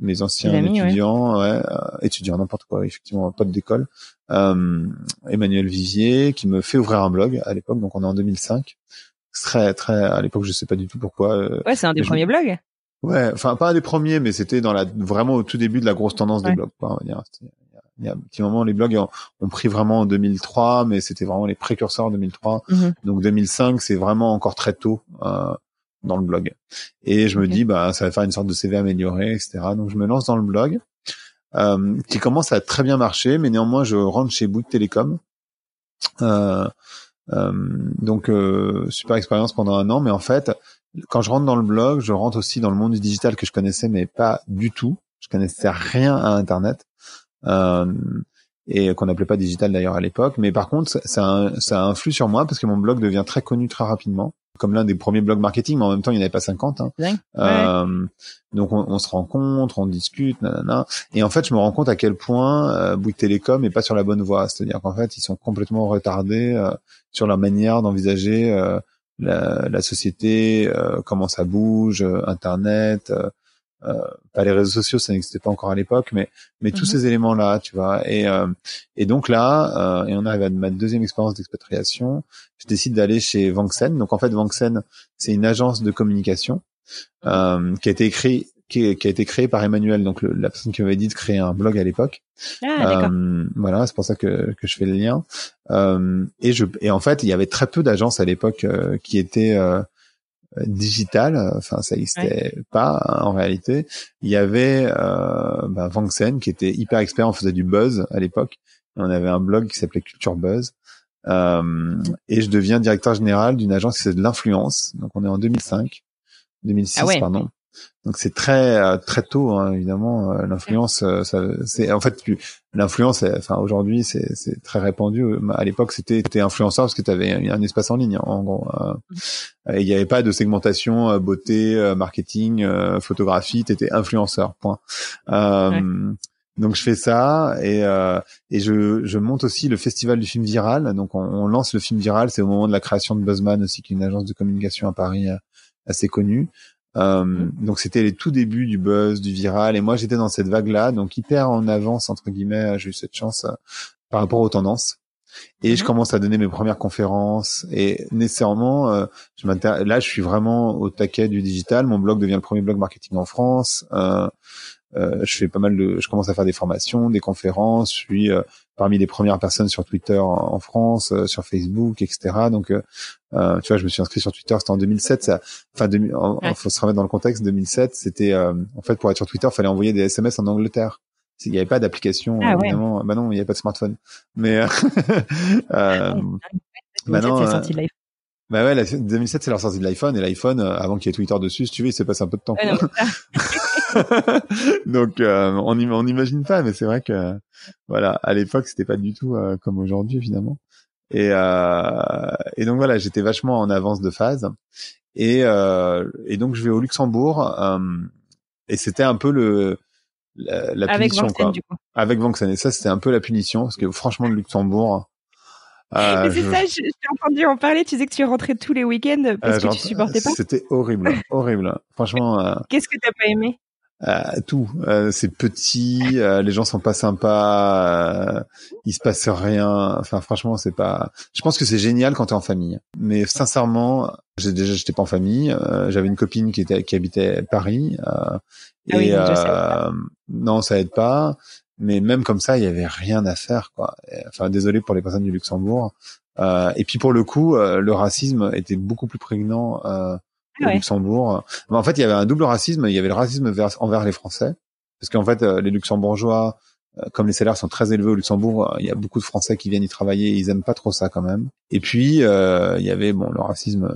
mes anciens étudiants, ouais. Euh, étudiants n'importe quoi, effectivement, pote d'école, euh, Emmanuel Vivier, qui me fait ouvrir un blog à l'époque. Donc on est en 2005. Très très à l'époque, je sais pas du tout pourquoi. Euh, ouais, c'est un des premiers blogs. Ouais, enfin pas un des premiers, mais c'était dans la vraiment au tout début de la grosse tendance des blogs. Quoi, on va dire. Il y a un petit moment, les blogs ont, pris vraiment en 2003, mais c'était vraiment les précurseurs en 2003. Mhm. Donc 2005, c'est vraiment encore très tôt. Euh, dans le blog. Et je me dis, bah, ça va faire une sorte de CV amélioré, etc. Donc, je me lance dans le blog, euh, qui commence à très bien marcher, mais néanmoins, je rentre chez Bouygues Télécom. Euh, euh, donc, euh, super expérience pendant un an, mais en fait, quand je rentre dans le blog, je rentre aussi dans le monde du digital que je connaissais, mais pas du tout. Je connaissais rien à Internet. Euh, et qu'on n'appelait pas digital d'ailleurs à l'époque. Mais par contre, ça, ça influe sur moi parce que mon blog devient très connu très rapidement comme l'un des premiers blogs marketing, mais en même temps, il n'y en avait pas 50. Hein. Euh, donc, on, on, se rencontre, on discute, nanana. Et en fait, je me rends compte à quel point euh, Bouygues Télécom est pas sur la bonne voie. C'est-à-dire qu'en fait, ils sont complètement retardés euh, sur leur manière d'envisager euh, la, la, société, comment ça bouge, Internet, pas les réseaux sociaux, ça n'existait pas encore à l'époque, mais mais tous mhm. ces éléments-là, tu vois. Et euh, et donc là, euh, et on arrive à ma deuxième expérience d'expatriation, je décide d'aller chez Vanksen. Donc en fait, Vanksen, c'est une agence de communication qui a été créée qui, a été créé par Emmanuel, donc la personne qui m'avait dit de créer un blog à l'époque. Ah, euh, voilà, c'est pour ça que, que je fais le lien. Euh, et je et en fait, il y avait très peu d'agences à l'époque euh, qui étaient digitales. Enfin, ça n'existait pas hein, en réalité. Il y avait euh, bah, qui était hyper expert, on faisait du buzz à l'époque. On avait un blog qui s'appelait Culture Buzz. Euh, et je deviens directeur général d'une agence qui c'est de l'influence. Donc on est en 2005, 2006 ah pardon. Donc c'est très euh, très tôt hein, évidemment euh, l'influence euh, c'est en fait l'influence enfin aujourd'hui c'est c'est très répandu. À l'époque c'était t'es influenceur parce que tu avais un, espace en ligne en gros il n'y avait pas de segmentation beauté marketing photographie t'étais influenceur point. Donc je fais ça et et je je monte aussi le festival du film viral. Donc on, on lance le film viral. C'est au moment de la création de Buzzman aussi qui est une agence de communication à Paris assez connue euh, mm. donc c'était les tout débuts du buzz, du viral, et moi j'étais dans cette vague-là, donc hyper en avance entre guillemets. J'ai eu cette chance euh, par rapport aux tendances. Et je mm-hmm. commence à donner mes premières conférences et nécessairement, euh, je là je suis vraiment au taquet du digital. Mon blog devient le premier blog marketing en France. Euh, je fais pas mal de, je commence à faire des formations, des conférences. Je suis euh, parmi les premières personnes sur Twitter en, France, euh, sur Facebook, etc. Donc, tu vois, je me suis inscrit sur Twitter, c'était en 2007. Ça, enfin, il faut se remettre dans le contexte. 2007, c'était en fait pour être sur Twitter, il fallait envoyer des SMS en Angleterre. Il n'y avait pas d'application, ah, évidemment. Bah non, il n'y avait pas de smartphone. Mais euh, *laughs* euh, maintenant, bah ouais, la, 2007 c'est la sortie de l'iPhone et l'iPhone avant qu'il y ait Twitter dessus, si tu veux, il s'est passé un peu de temps. *laughs* *laughs* Donc euh, on n'imagine pas, mais c'est vrai que voilà, à l'époque c'était pas du tout euh, comme aujourd'hui évidemment. Et, euh, et donc voilà, j'étais vachement en avance de phase. Et, et donc je vais au Luxembourg et c'était un peu le la, la Avec punition quoi. Du coup. Avec Vanxen et ça c'était un peu la punition parce que franchement le Luxembourg. Euh, c'est ça, j'ai entendu en parler. Tu disais que tu rentrais tous les week-ends parce que tu supportais pas. C'était horrible, horrible. Franchement. Qu'est-ce que t'as pas aimé? Euh, tout. Euh, c'est petit, euh, les gens sont pas sympas, il se passe rien. Enfin, franchement, c'est pas. Je pense que c'est génial quand t'es en famille. Mais sincèrement, j'ai déjà, j'étais pas en famille. J'avais une copine qui était qui habitait Paris. Ah et non, ça aide pas. Mais même comme ça, il y avait rien à faire, quoi. Enfin, désolé pour les personnes du Luxembourg. et puis pour le coup, le racisme était beaucoup plus prégnant au Luxembourg. en fait, il y avait un double racisme. Il y avait le racisme envers les Français, parce qu'en fait, euh, les Luxembourgeois, euh, comme les salaires sont très élevés au Luxembourg, euh, il y a beaucoup de Français qui viennent y travailler. Ils aiment pas trop ça quand même. Et puis, il y avait bon le racisme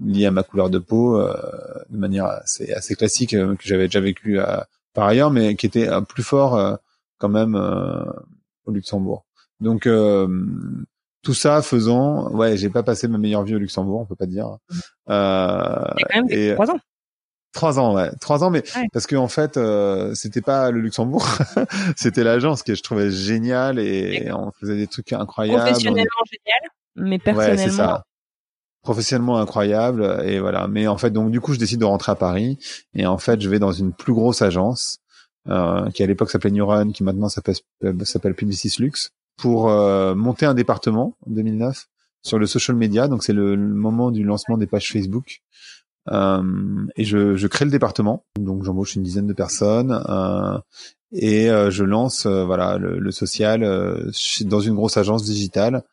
lié à ma couleur de peau, de manière assez, assez classique que j'avais déjà vécu par ailleurs, mais qui était plus fort quand même au Luxembourg. Donc tout ça faisant, ouais, j'ai pas passé ma meilleure vie au Luxembourg, on peut pas dire. Mmh. Euh, quand même trois ans. Trois ans, ouais, trois ans, mais parce que en fait, euh, c'était pas le Luxembourg, *laughs* c'était l'agence que je trouvais géniale et on faisait des trucs incroyables. Professionnellement génial, mais personnellement. Ouais, ça. Professionnellement incroyable et voilà. Mais en fait, donc du coup, je décide de rentrer à Paris et en fait, je vais dans une plus grosse agence euh, qui à l'époque s'appelait New Run, qui maintenant s'appelle s'appelle Publicis Lux pour euh, monter un département en 2009 sur le social media. Donc c'est le, moment du lancement des pages Facebook. Euh, et je, je, crée le département. Donc j'embauche une dizaine de personnes euh, et euh, je lance euh, voilà le, le social dans une grosse agence digitale.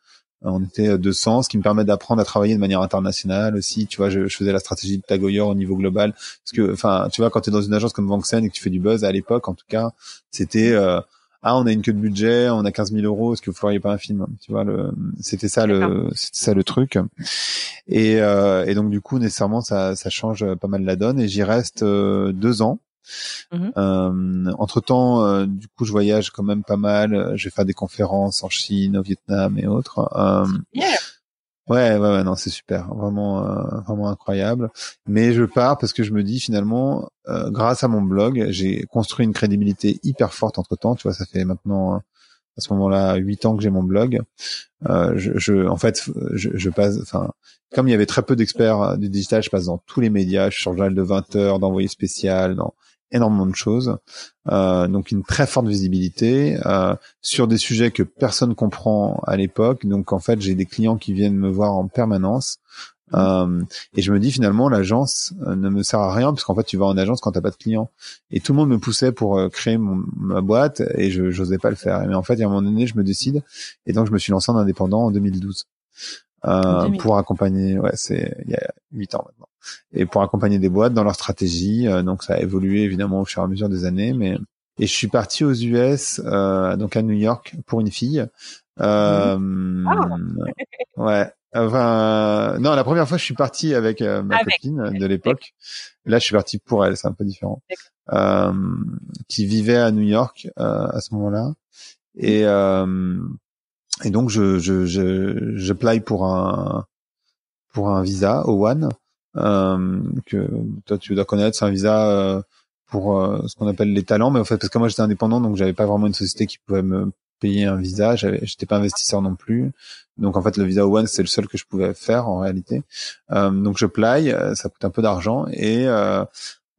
On était 200, ce qui me permet d'apprendre à travailler de manière internationale aussi. Tu vois, je, je faisais la stratégie de Tagoyer au niveau global. Parce que, enfin, tu vois, quand tu es dans une agence comme Vanxen et que tu fais du buzz, à l'époque, en tout cas, c'était ah on a une queue de budget, on a 15 000 euros, est-ce que vous feriez pas un film? Tu vois, le, c'était ça le, c'était ça le truc. Et, euh, et donc du coup nécessairement ça, ça change pas mal la donne et j'y reste euh, deux ans. Mm-hmm. Euh, entre temps, euh, du coup, je voyage quand même pas mal. Je vais faire des conférences en Chine, au Vietnam et autres. Euh, Ouais, ouais, ouais, non, c'est super, vraiment, euh, vraiment incroyable. Mais je pars parce que je me dis finalement, euh, grâce à mon blog, j'ai construit une crédibilité hyper forte entre temps. Tu vois, ça fait maintenant à ce moment-là huit ans que j'ai mon blog. Euh, je, en fait, je, je passe, enfin, comme il y avait très peu d'experts du digital, je passe dans tous les médias. Je suis sur le journal de 20 heures, d'envoyé spécial, dans énormément de choses, euh, donc une très forte visibilité euh, sur des sujets que personne comprend à l'époque. Donc en fait, j'ai des clients qui viennent me voir en permanence Euh, et je me dis finalement l'agence euh, ne me sert à rien parce qu'en fait tu vas en agence quand t'as pas de clients. Et tout le monde me poussait pour euh, créer mon, ma boîte et je n'osais pas le faire. Mais en fait, à un moment donné, je me décide et donc je me suis lancé en indépendant en 2012 euh, pour accompagner. Ouais, c'est il y a huit ans maintenant. Et pour accompagner des boîtes dans leur stratégie. donc ça a évolué évidemment au fur et à mesure des années, mais et je suis parti aux US, euh, donc à New York pour une fille. Euh, ah. *laughs* ouais, Enfin, non, la première fois, je suis parti avec euh, ma copine de l'époque. Là, je suis parti pour elle, c'est un peu différent. Euh, qui vivait à New York euh, à ce moment-là. Et, euh, et donc, je, je, je, je pour un, pour un visa au One, euh, que toi, tu dois connaître. C'est un visa pour ce qu'on appelle les talents. Mais en fait, parce que moi, j'étais indépendant, donc j'avais pas vraiment une société qui pouvait me payer un visa. J'étais pas investisseur non plus. Donc en fait, le visa One, c'est le seul que je pouvais faire en réalité. Euh, donc je play, euh, ça coûte un peu d'argent et euh,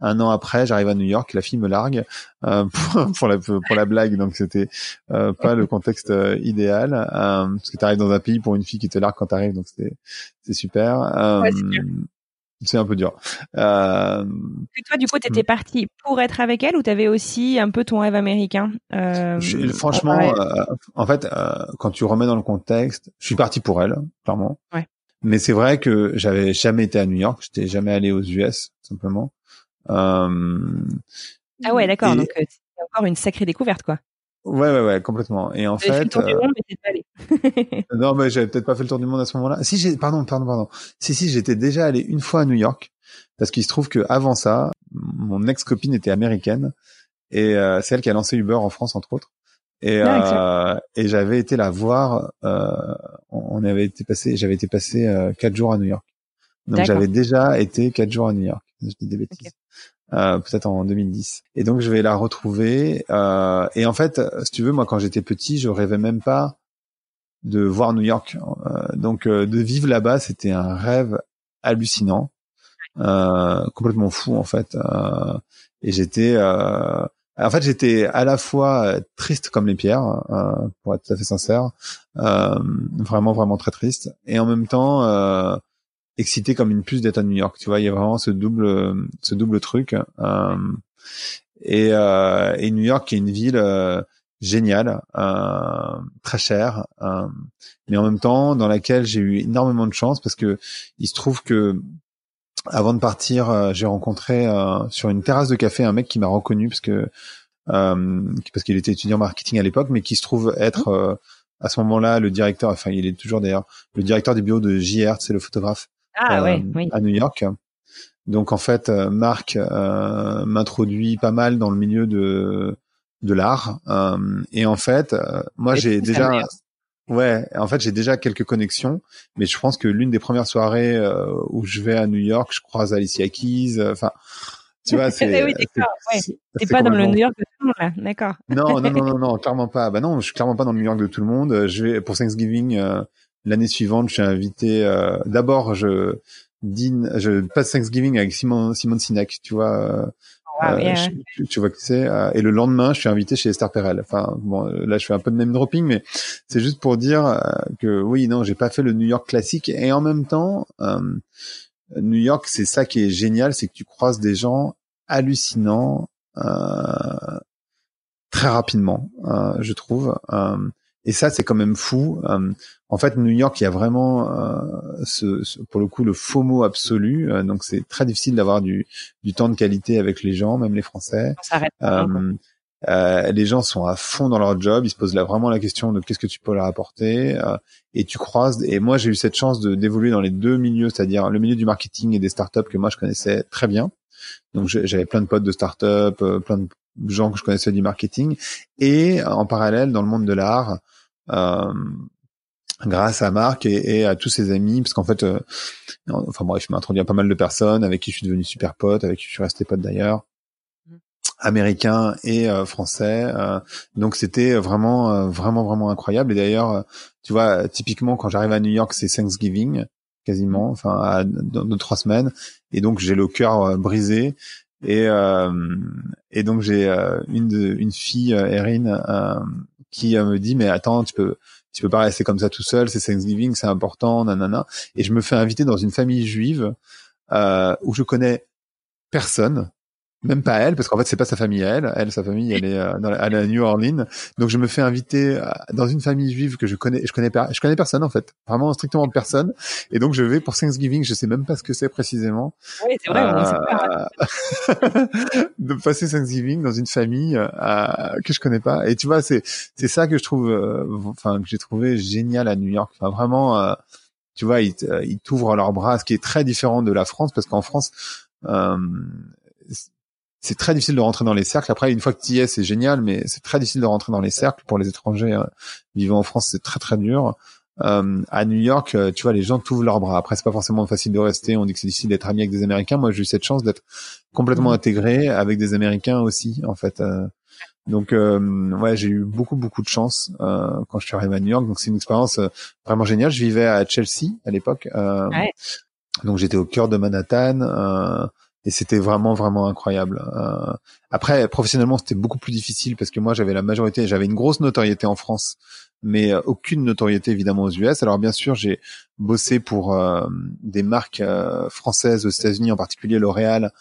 un an après, j'arrive à New York, la fille me largue euh, *laughs* pour, pour, la pour la blague, donc c'était euh, pas le contexte euh, idéal parce que tu arrives dans un pays pour une fille qui te largue quand tu arrives, donc c'est c'est super. Ouais, c'est un peu dur. Euh... Et toi, du coup, t'étais parti pour être avec elle ou t'avais aussi un peu ton rêve américain euh... Franchement, euh, en fait, euh, quand tu remets dans le contexte, je suis parti pour elle, clairement. Ouais. Mais c'est vrai que j'avais jamais été à New York, j'étais jamais allé aux US, simplement. Euh, ah ouais, d'accord. Donc, c'est encore une sacrée découverte, quoi. Ouais, ouais, ouais, complètement. Et en fait, fait le tour du monde, mais pas allé. *laughs* *laughs* non, mais j'avais peut-être pas fait le tour du monde à ce moment-là. Si j'ai, pardon, pardon, pardon. Si, si, j'étais déjà allé une fois à New York, parce qu'il se trouve que avant ça, mon ex-copine était américaine et euh, c'est elle qui a lancé Uber en France entre autres. Et, euh, et j'avais été la voir. Euh, on avait été passé, j'avais été passé euh, quatre jours à New York. Donc j'avais déjà été quatre jours à New York. Je dis des bêtises. Euh, peut-être en 2010. Et donc je vais la retrouver. Euh, et en fait, si tu veux, moi quand j'étais petit, je rêvais même pas de voir New York. Euh, donc euh, de vivre là-bas, c'était un rêve hallucinant, euh, complètement fou en fait. et j'étais, en fait, j'étais à la fois triste comme les pierres, pour être tout à fait sincère, vraiment vraiment très triste, et en même temps excité comme une puce d'être à New York. Tu vois, il y a vraiment ce double, ce double truc. Euh, et, euh, et, New York est une ville euh, géniale, euh, très chère, euh, mais en même temps dans laquelle j'ai eu énormément de chance parce que il se trouve que avant de partir, j'ai rencontré sur une terrasse de café un mec qui m'a reconnu parce que parce qu'il était étudiant marketing à l'époque, mais qui se trouve être à ce moment-là le directeur, enfin il est toujours d'ailleurs le directeur des bureaux de JR, c'est le photographe ah, euh, à New York. Donc en fait, euh, Marc euh, m'introduit pas mal dans le milieu de de l'art. et en fait, moi j'ai déjà Ouais, en fait, j'ai déjà quelques connexions, mais je pense que l'une des premières soirées où je vais à New York, je croise Alicia Keys. Enfin, tu vois, c'est. *laughs* oui, d'accord. Ouais. pas dans le New York de tout le monde d'accord. Non, non, non, non, *laughs* non, clairement pas. Bah non, je suis clairement pas dans le New York de tout le monde. Je vais pour Thanksgiving l'année suivante, je suis invité. Euh, D'abord, je dîne, je passe Thanksgiving avec Simon Simone Sinek, tu vois. Euh, ah, euh tu, vois qui c'est. Euh, et le lendemain, je suis invité chez Esther Perel. Enfin, bon, là, je fais un peu de name dropping, mais c'est juste pour dire que oui, non, j'ai pas fait le New York classique. Et en même temps, New York, c'est ça qui est génial, c'est que tu croises des gens hallucinants très rapidement, je trouve. Et ça, c'est quand même fou. Euh, en fait, New York, il y a vraiment, euh, ce, pour le coup, le faux mot absolu. Euh, donc, c'est très difficile d'avoir du, du temps de qualité avec les gens, même les Français. les gens sont à fond dans leur job. Ils se posent là vraiment la question de qu'est-ce que tu peux leur apporter. et tu croises. Et moi, j'ai eu cette chance de d'évoluer dans les deux milieux, c'est-à-dire le milieu du marketing et des startups que moi je connaissais très bien. Donc, j'avais plein de potes de startups, plein de gens que je connaissais du marketing, et en parallèle dans le monde de l'art euh, grâce à Marc et, à tous ses amis, parce qu'en fait, euh, enfin bref, il m'a introduit à pas mal de personnes avec qui je suis devenu super pote, avec qui je suis resté pote d'ailleurs, mmh. américain et euh, français. donc c'était vraiment, vraiment, vraiment incroyable. Et d'ailleurs, tu vois, typiquement quand j'arrive à New York, c'est Thanksgiving quasiment, mmh. enfin dans deux trois semaines, et donc j'ai le cœur brisé. Et et donc j'ai une une fille, Erin, qui euh, me dit mais attends tu peux tu peux pas rester comme ça tout seul, c'est Thanksgiving, c'est important, nanana. Et je me fais inviter dans une famille juive euh, où je connais personne, même pas elle, parce qu'en fait c'est pas sa famille à elle. Elle, sa famille, elle est, euh, dans à New Orleans. Donc je me fais inviter euh, dans une famille juive que je connais, je connais pas, je connais personne en fait, vraiment strictement personne. Et donc je vais pour Thanksgiving, je sais même pas ce que c'est précisément. Oui, c'est vrai. Euh... *laughs* de passer Thanksgiving dans une famille euh, que je connais pas. Et tu vois, c'est c'est ça que je trouve, euh, enfin que j'ai trouvé génial à New York. Enfin vraiment, tu vois, ils ils t'ouvrent leurs bras, ce qui est très différent de la France, parce qu'en France euh, c'est très difficile de rentrer dans les cercles. Après, une fois que tu y es, c'est génial, mais c'est très difficile de rentrer dans les cercles pour les étrangers euh, vivant en France. C'est très très dur. Euh, à New York, euh, tu vois, les gens t'ouvrent leurs bras. Après, c'est pas forcément facile de rester. On dit que c'est difficile d'être ami avec des Américains. Moi, j'ai eu cette chance d'être complètement mmh. intégré avec des Américains aussi, en fait. Euh. donc, ouais, j'ai eu beaucoup beaucoup de chance quand je suis arrivé à New York. Donc, c'est une expérience vraiment géniale. Je vivais à Chelsea à l'époque. Ouais. Donc, j'étais au cœur de Manhattan et c'était vraiment vraiment incroyable. Euh, après, professionnellement, c'était beaucoup plus difficile parce que moi, j'avais la majorité, j'avais une grosse notoriété en France, mais euh, aucune notoriété évidemment aux US. Alors bien sûr, j'ai bossé pour euh, des marques euh, françaises aux États-Unis, en particulier L'Oréal,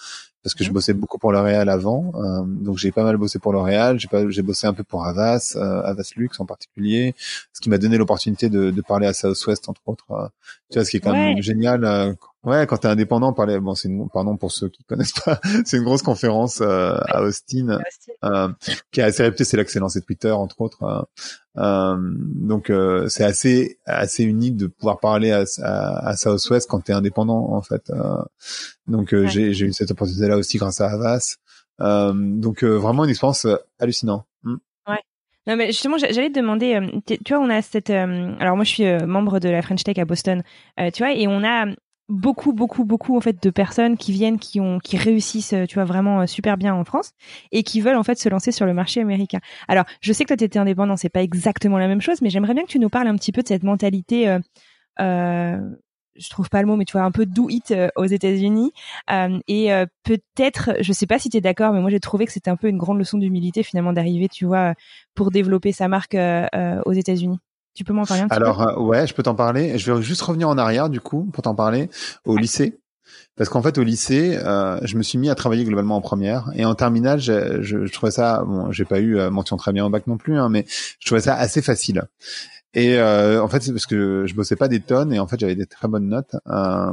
parce que je mmh. bossais beaucoup pour L'Oréal avant, euh, donc j'ai pas mal bossé pour L'Oréal, j'ai pas, j'ai bossé un peu pour Avas, euh, Avas Luxe en particulier, ce qui m'a donné l'opportunité de, de, parler à Southwest entre autres. tu vois, ce qui est quand même génial Ouais, quand t'es indépendant, parler, bon, c'est une, pardon pour ceux qui connaissent pas, *laughs* c'est une grosse conférence euh, à Austin, euh, qui est assez réputée, c'est là que c'est lancé Twitter entre autres. Euh, euh donc euh, c'est assez assez unique de pouvoir parler à, à, à Southwest quand t'es indépendant en fait. donc j'ai j'ai eu cette opportunité là aussi grâce à Havas. donc vraiment une expérience hallucinante. Mm. Ouais. Non mais justement, j'allais te demander, tu vois, on a cette, alors moi je suis membre de la French Tech à Boston, tu vois, et on a beaucoup beaucoup beaucoup en fait de personnes qui viennent qui ont qui réussissent tu vois vraiment euh, super bien en France et qui veulent en fait se lancer sur le marché américain. Alors, je sais que toi tu étais indépendant, c'est pas exactement la même chose mais j'aimerais bien que tu nous parles un petit peu de cette mentalité euh, euh je trouve pas le mot mais tu vois un peu do it euh, aux États-Unis euh, et peut-être je sais pas si tu es d'accord mais moi j'ai trouvé que c'était un peu une grande leçon d'humilité finalement d'arriver tu vois pour développer sa marque aux États-Unis. Tu peux m'en parler un petit Alors, peu euh, ouais, je peux t'en parler. Je vais juste revenir en arrière, du coup, pour t'en parler, au lycée. Parce qu'en fait, au lycée, euh, je me suis mis à travailler globalement en première. Et en terminale, je, je, je trouvais ça, bon, j'ai pas eu euh, mention très bien au bac non plus, hein, mais je trouvais ça assez facile. Et euh, en fait, c'est parce que je bossais pas des tonnes et en fait, j'avais des très bonnes notes. Euh,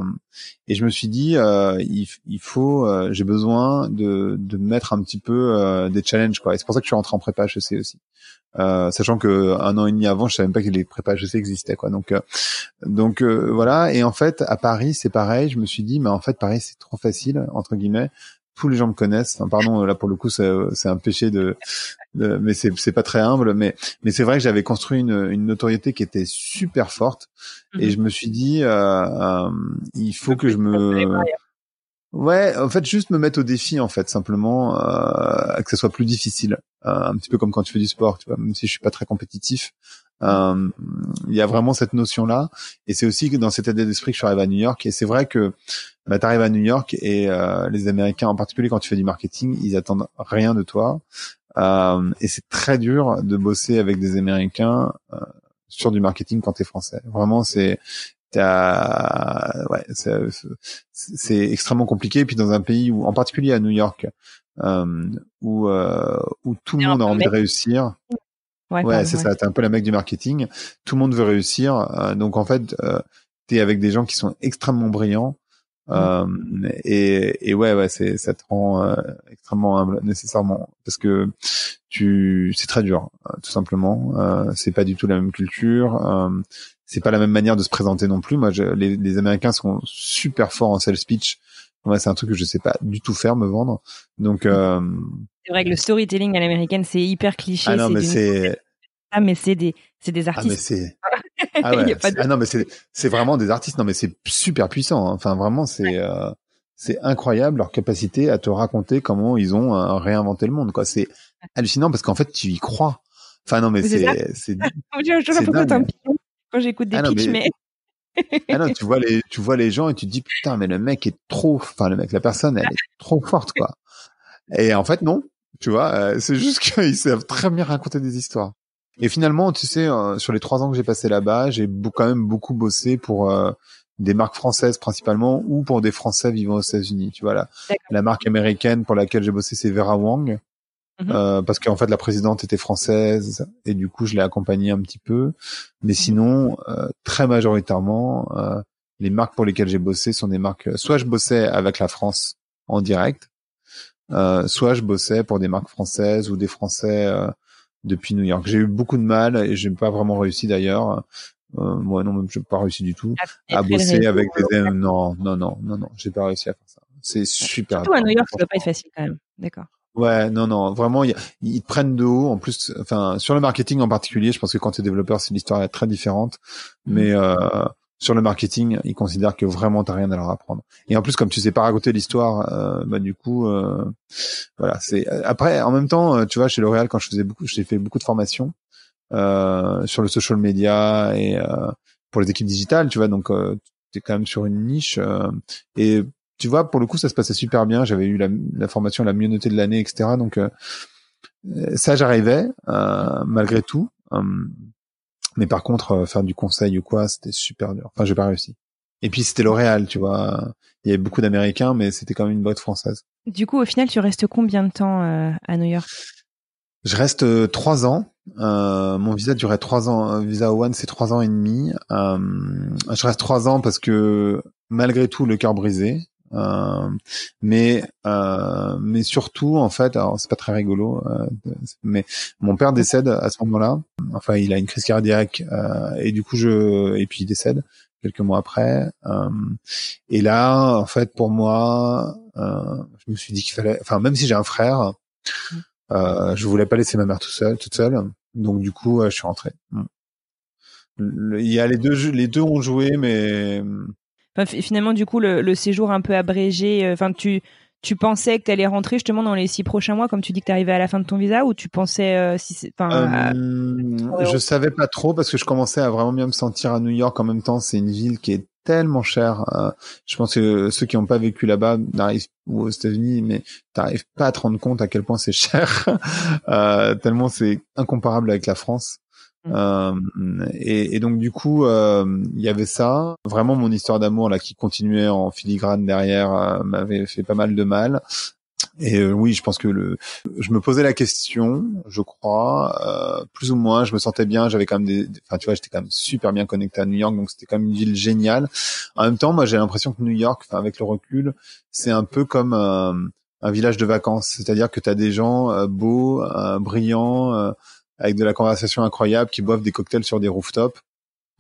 et je me suis dit, euh, il, il, faut, euh, j'ai besoin de, de mettre un petit peu des challenges, quoi. Et c'est pour ça que je suis rentré en prépa HEC aussi. Sachant que un an et demi avant, je savais même pas que les prépa HEC existaient, quoi. Donc, donc voilà. Et en fait, à Paris, c'est pareil. Je me suis dit, mais en fait, Paris, c'est trop facile entre guillemets tous les gens me connaissent. pardon, là pour le coup, c'est un péché de, de mais c'est c'est pas très humble, mais mais c'est vrai que j'avais construit une, une notoriété qui était super forte et mhm. je me suis dit, euh, euh, il faut que je me Ouais, en fait, juste me mettre au défi, en fait, simplement, euh, que ce soit plus difficile. Euh, un petit peu comme quand tu fais du sport, tu vois, même si je suis pas très compétitif. Euh, il y a vraiment cette notion-là. Et c'est aussi que dans cet état d'esprit que je suis arrivé à New York. Et c'est vrai que bah, tu arrives à New York et euh, les Américains, en particulier quand tu fais du marketing, ils attendent rien de toi. Euh, et c'est très dur de bosser avec des Américains sur du marketing quand tu es français. Vraiment, c'est ouais, c'est extrêmement compliqué. Et puis dans un pays où, en particulier à New York, euh, où euh, où tout le monde a envie de réussir. Ouais, ouais c'est ça. T'es un peu la mec du marketing. Tout le monde veut réussir. Euh, donc en fait, euh, t'es avec des gens qui sont extrêmement brillants. Mmh. Et, et ouais, ouais, c'est ça te rend extrêmement humble nécessairement parce que tu, c'est très dur, tout simplement. C'est pas du tout la même culture. C'est pas la même manière de se présenter non plus. Moi, je, les, les, Américains sont super forts en sales speech. Moi, c'est un truc que je sais pas du tout faire, me vendre. Donc, euh... c'est vrai que le storytelling à l'américaine, c'est hyper cliché. Ah non, mais c'est ah mais c'est des c'est des artistes. Ah mais c'est *laughs* ah, ouais. ah non mais c'est c'est vraiment des artistes. Non mais c'est super puissant. Hein. Enfin vraiment c'est euh, c'est incroyable leur capacité à te raconter comment ils ont euh, réinventé le monde quoi. C'est hallucinant parce qu'en fait tu y crois. Enfin non mais c'est c'est. *laughs* Je quand j'écoute des ah pitchs mais. *laughs* ah non, tu vois les, tu vois les gens et tu te dis putain, mais le mec est trop, enfin le mec, la personne, elle est trop forte quoi. Et en fait non, tu vois, euh, c'est juste *laughs* qu'ils savent très bien raconter des histoires. Et finalement, tu sais, sur les trois ans que j'ai passé là-bas, j'ai quand même beaucoup bossé pour des marques françaises principalement ou pour des Français vivant aux États-Unis. Tu vois la, la marque américaine pour laquelle j'ai bossé, c'est Vera Wang. Mhm. Euh, parce qu'en fait la présidente était française et du coup je l'ai accompagnée un petit peu. Mais sinon, euh, très majoritairement, euh, les marques pour lesquelles j'ai bossé sont des marques. Soit je bossais avec la France en direct, soit je bossais pour des marques françaises ou des Français depuis New York. J'ai eu beaucoup de mal et j'ai pas vraiment réussi d'ailleurs. moi non, même j'ai pas réussi du tout à bosser avec des non non non non non, j'ai pas réussi à faire ça. C'est super. Surtout à New York, ça doit pas être facile quand même. D'accord. Ouais, non, non, vraiment, ils, ils te prennent de haut. En plus, enfin, sur le marketing en particulier, je pense que quand tu es développeur, c'est l'histoire est très différente. Mais mm. euh, sur le marketing, ils considèrent que vraiment t'as rien à leur apprendre. Et en plus, comme tu sais pas raconter l'histoire, euh, bah du coup, euh, voilà. C'est après, en même temps, euh, tu vois, chez L'Oréal, quand je faisais beaucoup, j'ai fait beaucoup de formations euh, sur le social media et euh, pour les équipes digitales, tu vois. Donc, tu es quand même sur une niche et tu vois, pour le coup, ça se passait super bien. J'avais eu la, formation la mieux notée de l'année, etc. Donc euh, ça, j'arrivais euh, malgré tout. Hum, mais par contre, euh, faire du conseil ou quoi, c'était super dur. Enfin, j'ai pas réussi. Et puis c'était L'Oréal, tu vois. Il y avait beaucoup d'Américains, mais c'était quand même une boîte française. Du coup, au final, tu restes combien de temps à New York? Je reste trois ans. Euh, mon visa durait trois ans. Visa One, c'est trois ans et demi. Euh, je reste trois ans parce que malgré tout, le cœur brisé. Euh, mais euh, mais surtout en fait, alors c'est pas très rigolo, euh, mais mon père décède à ce moment-là. Enfin, il a une crise cardiaque et du coup je et puis il décède quelques mois après. et là, en fait, pour moi, je me suis dit qu'il fallait, enfin même si j'ai un frère, je voulais pas laisser ma mère tout seule, toute seule. Donc du coup, je suis rentré. il y a les deux, les deux ont joué, mais finalement, du coup, le, séjour un peu abrégé, euh, enfin, tu, tu pensais que tu allais rentrer justement dans les six prochains mois, comme tu dis que tu arrivais à la fin de ton visa, ou tu pensais euh, si enfin, euh, Je savais pas trop parce que je commençais à vraiment bien me sentir à New York. En même temps, c'est une ville qui est tellement chère. je pense que ceux qui n'ont pas vécu là-bas n'arrivent ou aux États-Unis, mais t'arrives pas à te rendre compte à quel point c'est cher. *laughs* tellement c'est incomparable avec la France. Mm. Euh, et, et, donc du coup, euh, il y avait ça. Vraiment, mon histoire d'amour là qui continuait en filigrane derrière euh, m'avait fait pas mal de mal. Et oui, je pense que le, je me posais la question, je crois, plus ou moins, je me sentais bien, j'avais quand même des, enfin tu vois, j'étais quand même super bien connecté à New York, donc c'était quand même une ville géniale. En même temps, moi j'ai l'impression que New York, enfin avec le recul, c'est un peu comme un village de vacances, c'est-à-dire que tu as des gens beaux, brillants avec de la conversation incroyable, qui boivent des cocktails sur des rooftops.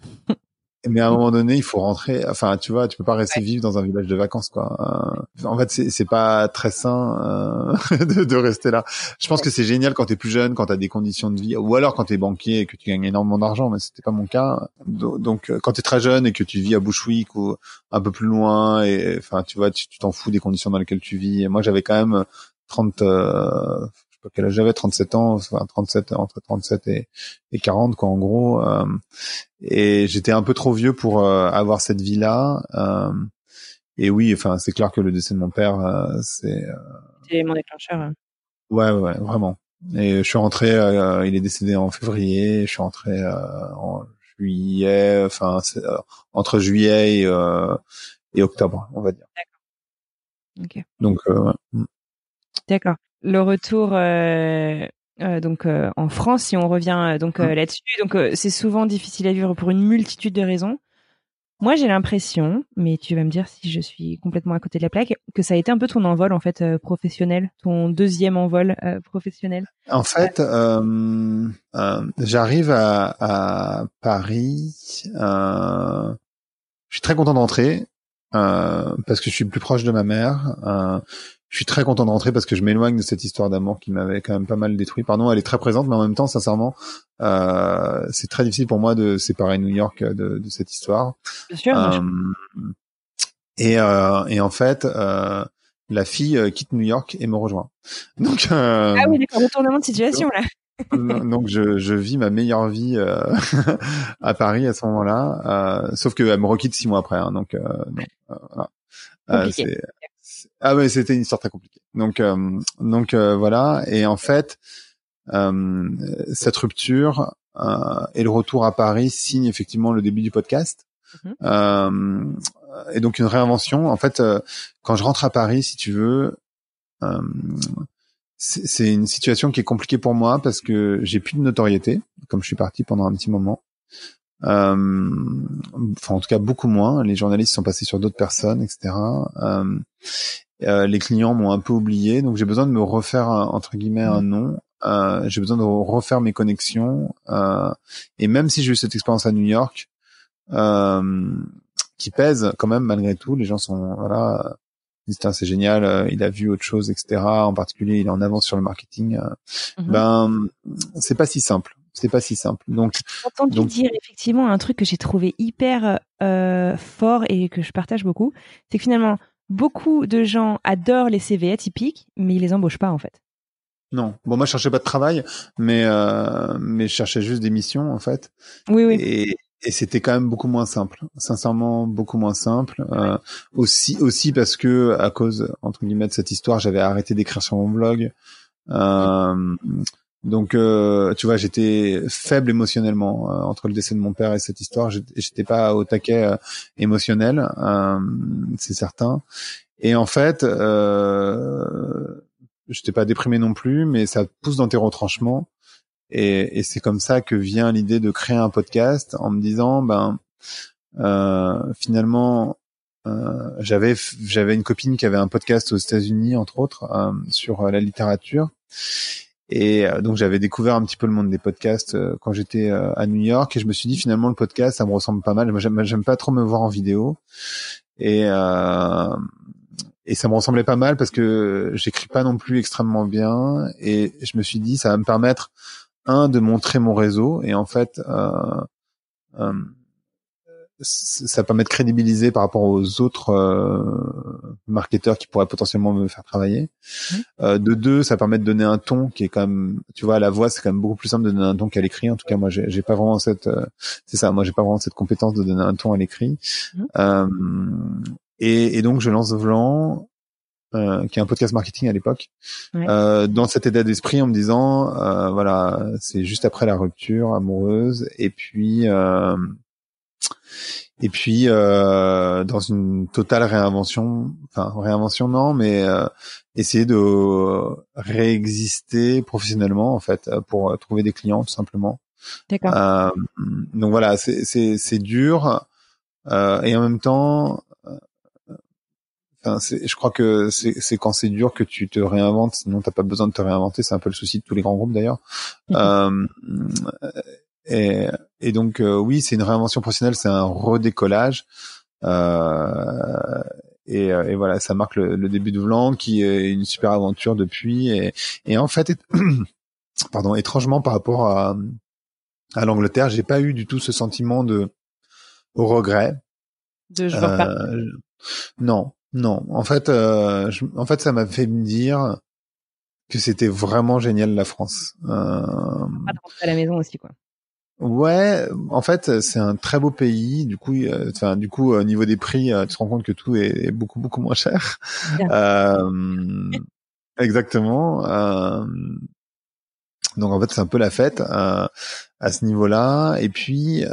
*laughs* Mais à un moment donné, il faut rentrer. Enfin, tu vois, tu peux pas rester vivre dans un village de vacances, quoi. Euh, en fait, c'est pas très sain euh, *laughs* de, de, rester là. Je pense que c'est génial quand t'es plus jeune, quand t'as des conditions de vie, ou alors quand t'es banquier et que tu gagnes énormément d'argent. Mais c'était pas mon cas. Donc, euh, quand t'es très jeune et que tu vis à Bushwick ou un peu plus loin, et enfin, tu vois, tu t'en fous des conditions dans lesquelles tu vis. Et moi, j'avais quand même 30, quel âge j'avais 37 ans enfin 37 entre 37 et, et 40 quoi en gros euh, et j'étais un peu trop vieux pour euh, avoir cette vie là euh, et oui enfin c'est clair que le décès de mon père c'est c'est mon déclencheur hein. ouais ouais vraiment. Et je suis rentré il est décédé en février je suis rentré en juillet enfin entre juillet et, et octobre on va dire. D'accord. Ok. Donc mm. D'accord le retour euh, euh, donc euh, en France, si on revient donc mmh. là-dessus, donc c'est souvent difficile à vivre pour une multitude de raisons. Moi, j'ai l'impression, mais tu vas me dire si je suis complètement à côté de la plaque, que ça a été un peu ton envol en fait professionnel, ton deuxième envol professionnel. En fait, j'arrive à, à, Paris. je suis très content d'entrer parce que je suis plus proche de ma mère je suis très content de rentrer parce que je m'éloigne de cette histoire d'amour qui m'avait quand même pas mal détruit. Pardon, elle est très présente, mais en même temps, sincèrement, euh, c'est très difficile pour moi de séparer New York de, de cette histoire. Bien sûr. Euh, et, euh, et en fait, euh, la fille euh, quitte New York et me rejoint. *laughs* Donc. Euh, ah oui, d'accord, retournement de situation là. *laughs* donc je, je, vis ma meilleure vie euh, *laughs* à Paris à ce moment-là, euh, sauf qu'elle me requitte six mois après. Hein, donc, euh, voilà. c'est ah ouais, c'était une histoire très compliquée. Donc euh, donc euh, voilà et en fait euh, cette rupture et le retour à Paris signe effectivement le début du podcast. Mhm. et donc une réinvention. En fait, quand je rentre à Paris, si tu veux, c'est une situation qui est compliquée pour moi parce que j'ai plus de notoriété, comme je suis parti pendant un petit moment. Euh, enfin, en tout cas, beaucoup moins. Les journalistes sont passés sur d'autres personnes, etc. Euh, euh, les clients m'ont un peu oublié, donc j'ai besoin de me refaire entre guillemets un mmh. nom. Euh, j'ai besoin de refaire mes connexions. Euh, et même si j'ai eu cette expérience à New York, qui pèse quand même malgré tout, les gens sont voilà c'est génial, euh, il a vu autre chose, etc. En particulier, il est en avance sur le marketing. Euh, mhm. Ben, c'est pas si simple. C'est pas si simple. Donc, j'ai entendu dire effectivement un truc que j'ai trouvé hyper euh, fort et que je partage beaucoup, c'est que finalement beaucoup de gens adorent les CV atypiques, mais ils les embauchent pas en fait. Non. Bon, moi, je cherchais pas de travail, mais mais je cherchais juste des missions en fait. Oui, oui. Et, et c'était quand même beaucoup moins simple, sincèrement beaucoup moins simple. Euh, aussi aussi parce que à cause entre guillemets de cette histoire, j'avais arrêté d'écrire sur mon blog. Euh, donc euh, tu vois, j'étais faible émotionnellement euh, entre le décès de mon père et cette histoire. J'étais pas au taquet euh, émotionnel, c'est certain. Et en fait, euh, j'étais pas déprimé non plus, mais ça pousse dans tes retranchements. Et, et c'est comme ça que vient l'idée de créer un podcast en me disant, ben euh, finalement, euh, j'avais j'avais une copine qui avait un podcast aux États-Unis entre autres euh, sur la littérature. Et euh, donc j'avais découvert un petit peu le monde des podcasts euh, quand j'étais à New York. Et je me suis dit finalement le podcast ça me ressemble pas mal. Moi j'aime pas trop me voir en vidéo. Et et ça me ressemblait pas mal parce que j'écris pas non plus extrêmement bien. Et je me suis dit ça va me permettre un de montrer mon réseau. Et en fait euh, euh, ça permet de crédibiliser par rapport aux autres euh, marketeurs qui pourraient potentiellement me faire travailler. Mmh. Euh, de deux, ça permet de donner un ton qui est quand même, tu vois, à la voix, c'est quand même beaucoup plus simple de donner un ton qu'à l'écrit. En tout cas, moi, j'ai pas vraiment cette, euh, c'est ça, moi, j'ai pas vraiment cette compétence de donner un ton à l'écrit. Mmh. Euh, et, et, donc, je lance Vlan euh, qui est un podcast marketing à l'époque, euh, dans cet état d'esprit en me disant, euh, voilà, c'est juste après la rupture amoureuse, et puis euh, et puis euh, dans une totale réinvention, enfin réinvention non, mais essayer de réexister professionnellement en fait pour trouver des clients tout simplement. D'accord. donc voilà, c'est c'est c'est dur et en même temps je crois que c'est quand c'est dur que tu te réinventes, sinon t'as pas besoin de te réinventer. C'est un peu le souci de tous les grands groupes d'ailleurs. Mhm. euh, et, et, donc euh, oui, c'est une réinvention professionnelle, c'est un redécollage. Euh, et, euh, et, voilà, ça marque le, le, début de Vlan, qui est une super aventure depuis. Et, et en fait, *clears throat* pardon, étrangement par rapport à, à l'Angleterre, j'ai pas eu du tout ce sentiment de au regret. De je pas. Non, non, en fait, euh, en fait, ça m'a fait me dire que c'était vraiment génial la France. Euh... à la maison aussi, quoi. Ouais, en fait, c'est un très beau pays. Du coup, euh, enfin, du coup, au niveau des prix, euh, tu te rends compte que tout est beaucoup beaucoup moins cher. Euh, exactement. Euh, donc en fait, c'est un peu la fête à ce niveau-là. Et puis,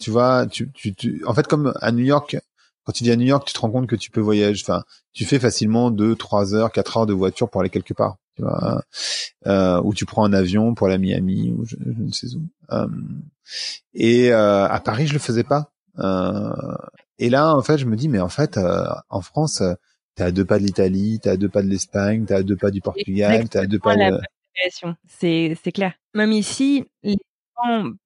tu vois, tu, tu, tu, en fait, comme à New York, quand tu dis à New York, tu te rends compte que tu peux voyager, enfin, tu fais facilement deux, trois heures, quatre heures de voiture pour aller quelque part, tu vois, euh, ou tu prends un avion pour aller à Miami ou je, ne sais où. Euh, et euh, à Paris, je le faisais pas. Euh, et là, en fait, je me dis, mais en fait, euh, en France, t'es à deux pas de l'Italie, t'es à deux pas de l'Espagne, t'es à deux pas du Portugal, t'es à deux pas de... C'est c'est clair. Même ici,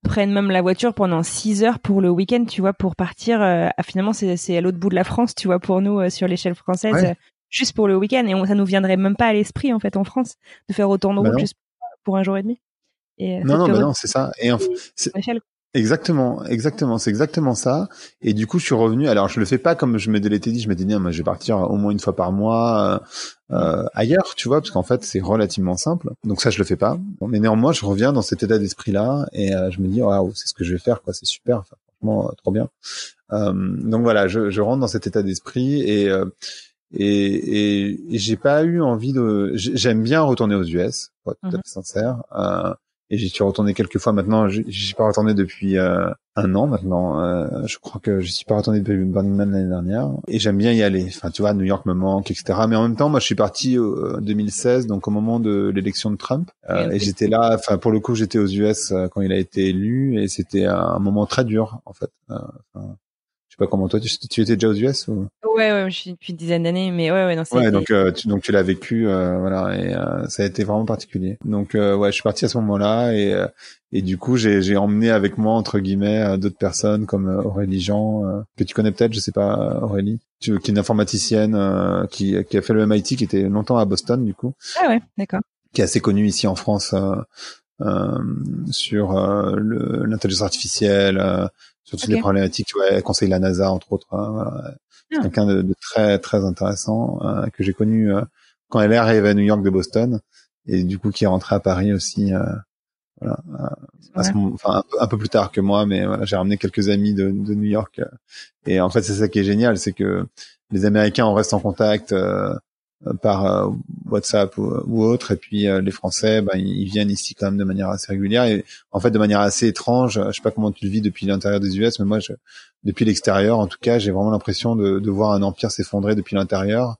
prennent même la voiture pendant 6 heures pour le week-end, tu vois, pour partir. Euh, finalement, c'est à l'autre bout de la France, tu vois, pour nous, euh, sur l'échelle française, euh, juste pour le week-end. Et ça nous viendrait même pas à l'esprit, en fait, en France, de faire autant de bah route juste pour un jour et demi. Et, non, non, bah non, c'est ça. Et en fait, Exactement, exactement, c'est exactement ça. Et du coup, je suis revenu. Alors, je le fais pas comme je m'étais dit. Je m'étais dit, moi, je vais partir au moins une fois par mois euh, euh, ailleurs, tu vois, parce qu'en fait, c'est relativement simple. Donc ça, je le fais pas. Mais néanmoins, je reviens dans cet état d'esprit-là et euh, je me dis, waouh, c'est ce que je vais faire, quoi. C'est super, enfin, franchement, trop bien. donc voilà, je, je, rentre dans cet état d'esprit et et, et, j'ai pas eu envie de. J'aime bien retourner aux US, pour être tout à mmh fait sincère. Et j'y suis retourné quelques fois maintenant. J'y suis pas retourné depuis euh, un an maintenant. Euh, je crois que je suis pas retourné depuis Burning Man l'année dernière. Et j'aime bien y aller. Enfin, tu vois, New York me manque, etc. Mais en même temps, moi, je suis parti en 2016, donc au moment de l'élection de Trump. Euh, et j'étais là. Enfin, pour le coup, j'étais aux US quand il a été élu, et c'était un moment très dur, en fait. Enfin, sais pas comment toi, tu, tu étais déjà aux US ou? Ouais, ouais, je suis depuis une dizaine d'années, mais ouais, ouais, non, Ouais, donc euh, tu, donc tu l'as vécu, euh, voilà, et euh, ça a été vraiment particulier. Donc ouais, je suis parti à ce moment-là et et du coup j'ai j'ai emmené avec moi entre guillemets d'autres personnes comme Aurélie Jean que tu connais peut-être, je sais pas Aurélie, qui est une informaticienne qui qui a fait le MIT, qui était longtemps à Boston du coup. Ah ouais, d'accord. Qui est assez connue ici en France. Euh, sur l'intelligence artificielle, sur toutes les problématiques. Tu vois, elle conseille la NASA entre autres. Hein, ah. Quelqu'un de, de, très très intéressant euh, que j'ai connu euh, quand elle est arrivée à New York de Boston et du coup qui est rentrée à Paris aussi. Euh, voilà, enfin un peu, plus tard que moi, mais voilà, j'ai ramené quelques amis de, de New York. et en fait, c'est ça qui est génial, c'est que les Américains on reste en contact euh, par euh, WhatsApp ou, autre. Et puis euh, les Français ben, ils viennent ici quand même de manière assez régulière et en fait de manière assez étrange. Je sais pas comment tu le vis depuis l'intérieur des US mais moi je, depuis l'extérieur en tout cas j'ai vraiment l'impression de, de, voir un empire s'effondrer depuis l'intérieur.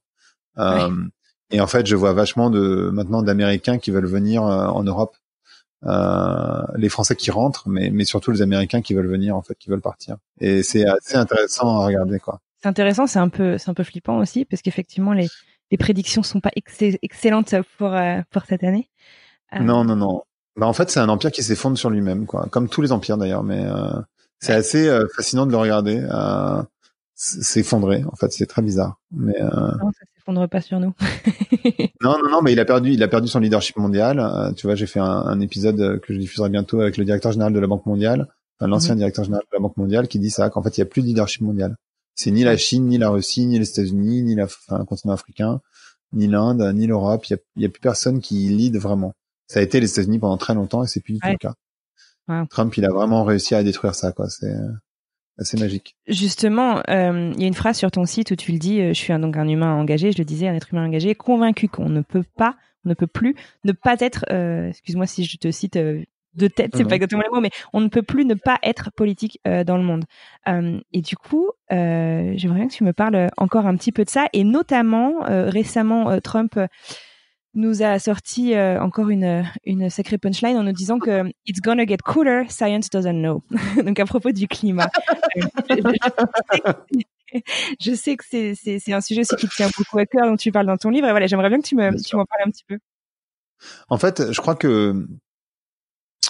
Et en fait je vois vachement de maintenant d'Américains qui veulent venir en Europe. Euh, les Français qui rentrent, mais, mais surtout les Américains qui veulent venir en fait, qui veulent partir. Et c'est assez intéressant à regarder quoi. C'est intéressant, c'est un peu, c'est un peu flippant aussi parce qu'effectivement les les prédictions sont pas excellentes pour euh, pour cette année. Euh, non, non, non. Bah, en fait, c'est un empire qui s'effondre sur lui-même, quoi. Comme tous les empires d'ailleurs, mais euh, c'est assez fascinant de le regarder s'effondrer. En fait, c'est très bizarre. Mais non, ça s'effondre pas sur nous. *laughs* non, non, non, mais il a perdu, il a perdu son leadership mondial. tu vois, j'ai fait un, un, épisode que je diffuserai bientôt avec le directeur général de la Banque mondiale, l'ancien mhm. directeur général de la Banque mondiale, qui dit ça, qu'en fait, il y a plus de leadership mondial. C'est ni la Chine, ni la Russie, ni les États-Unis, ni la, enfin, le continent africain, ni l'Inde, ni l'Europe. Il y a, plus personne qui lead vraiment. Ça a été les États-Unis pendant très longtemps et c'est plus du tout le cas. Trump, il a vraiment réussi à détruire ça, quoi. C'est assez magique. Justement, euh, il y a une phrase sur ton site où tu le dis. Euh, je suis un, donc un humain engagé. Je le disais, un être humain engagé, convaincu qu'on ne peut pas, on ne peut plus ne pas être. Euh, excuse-moi si je te cite de tête, c'est pas exactement le mot, mais on ne peut plus ne pas être politique euh, dans le monde. Euh, et du coup, euh, j'aimerais bien que tu me parles encore un petit peu de ça, et notamment récemment, Trump nous a sorti encore une une sacrée punchline en nous disant que *laughs* it's gonna get cooler, science doesn't know. *laughs* Donc à propos du climat. *laughs* je sais que c'est c'est un sujet aussi qui tient beaucoup à cœur, dont tu parles dans ton livre. Et voilà, j'aimerais bien que tu me tu m'en parles un petit peu. En fait, je crois que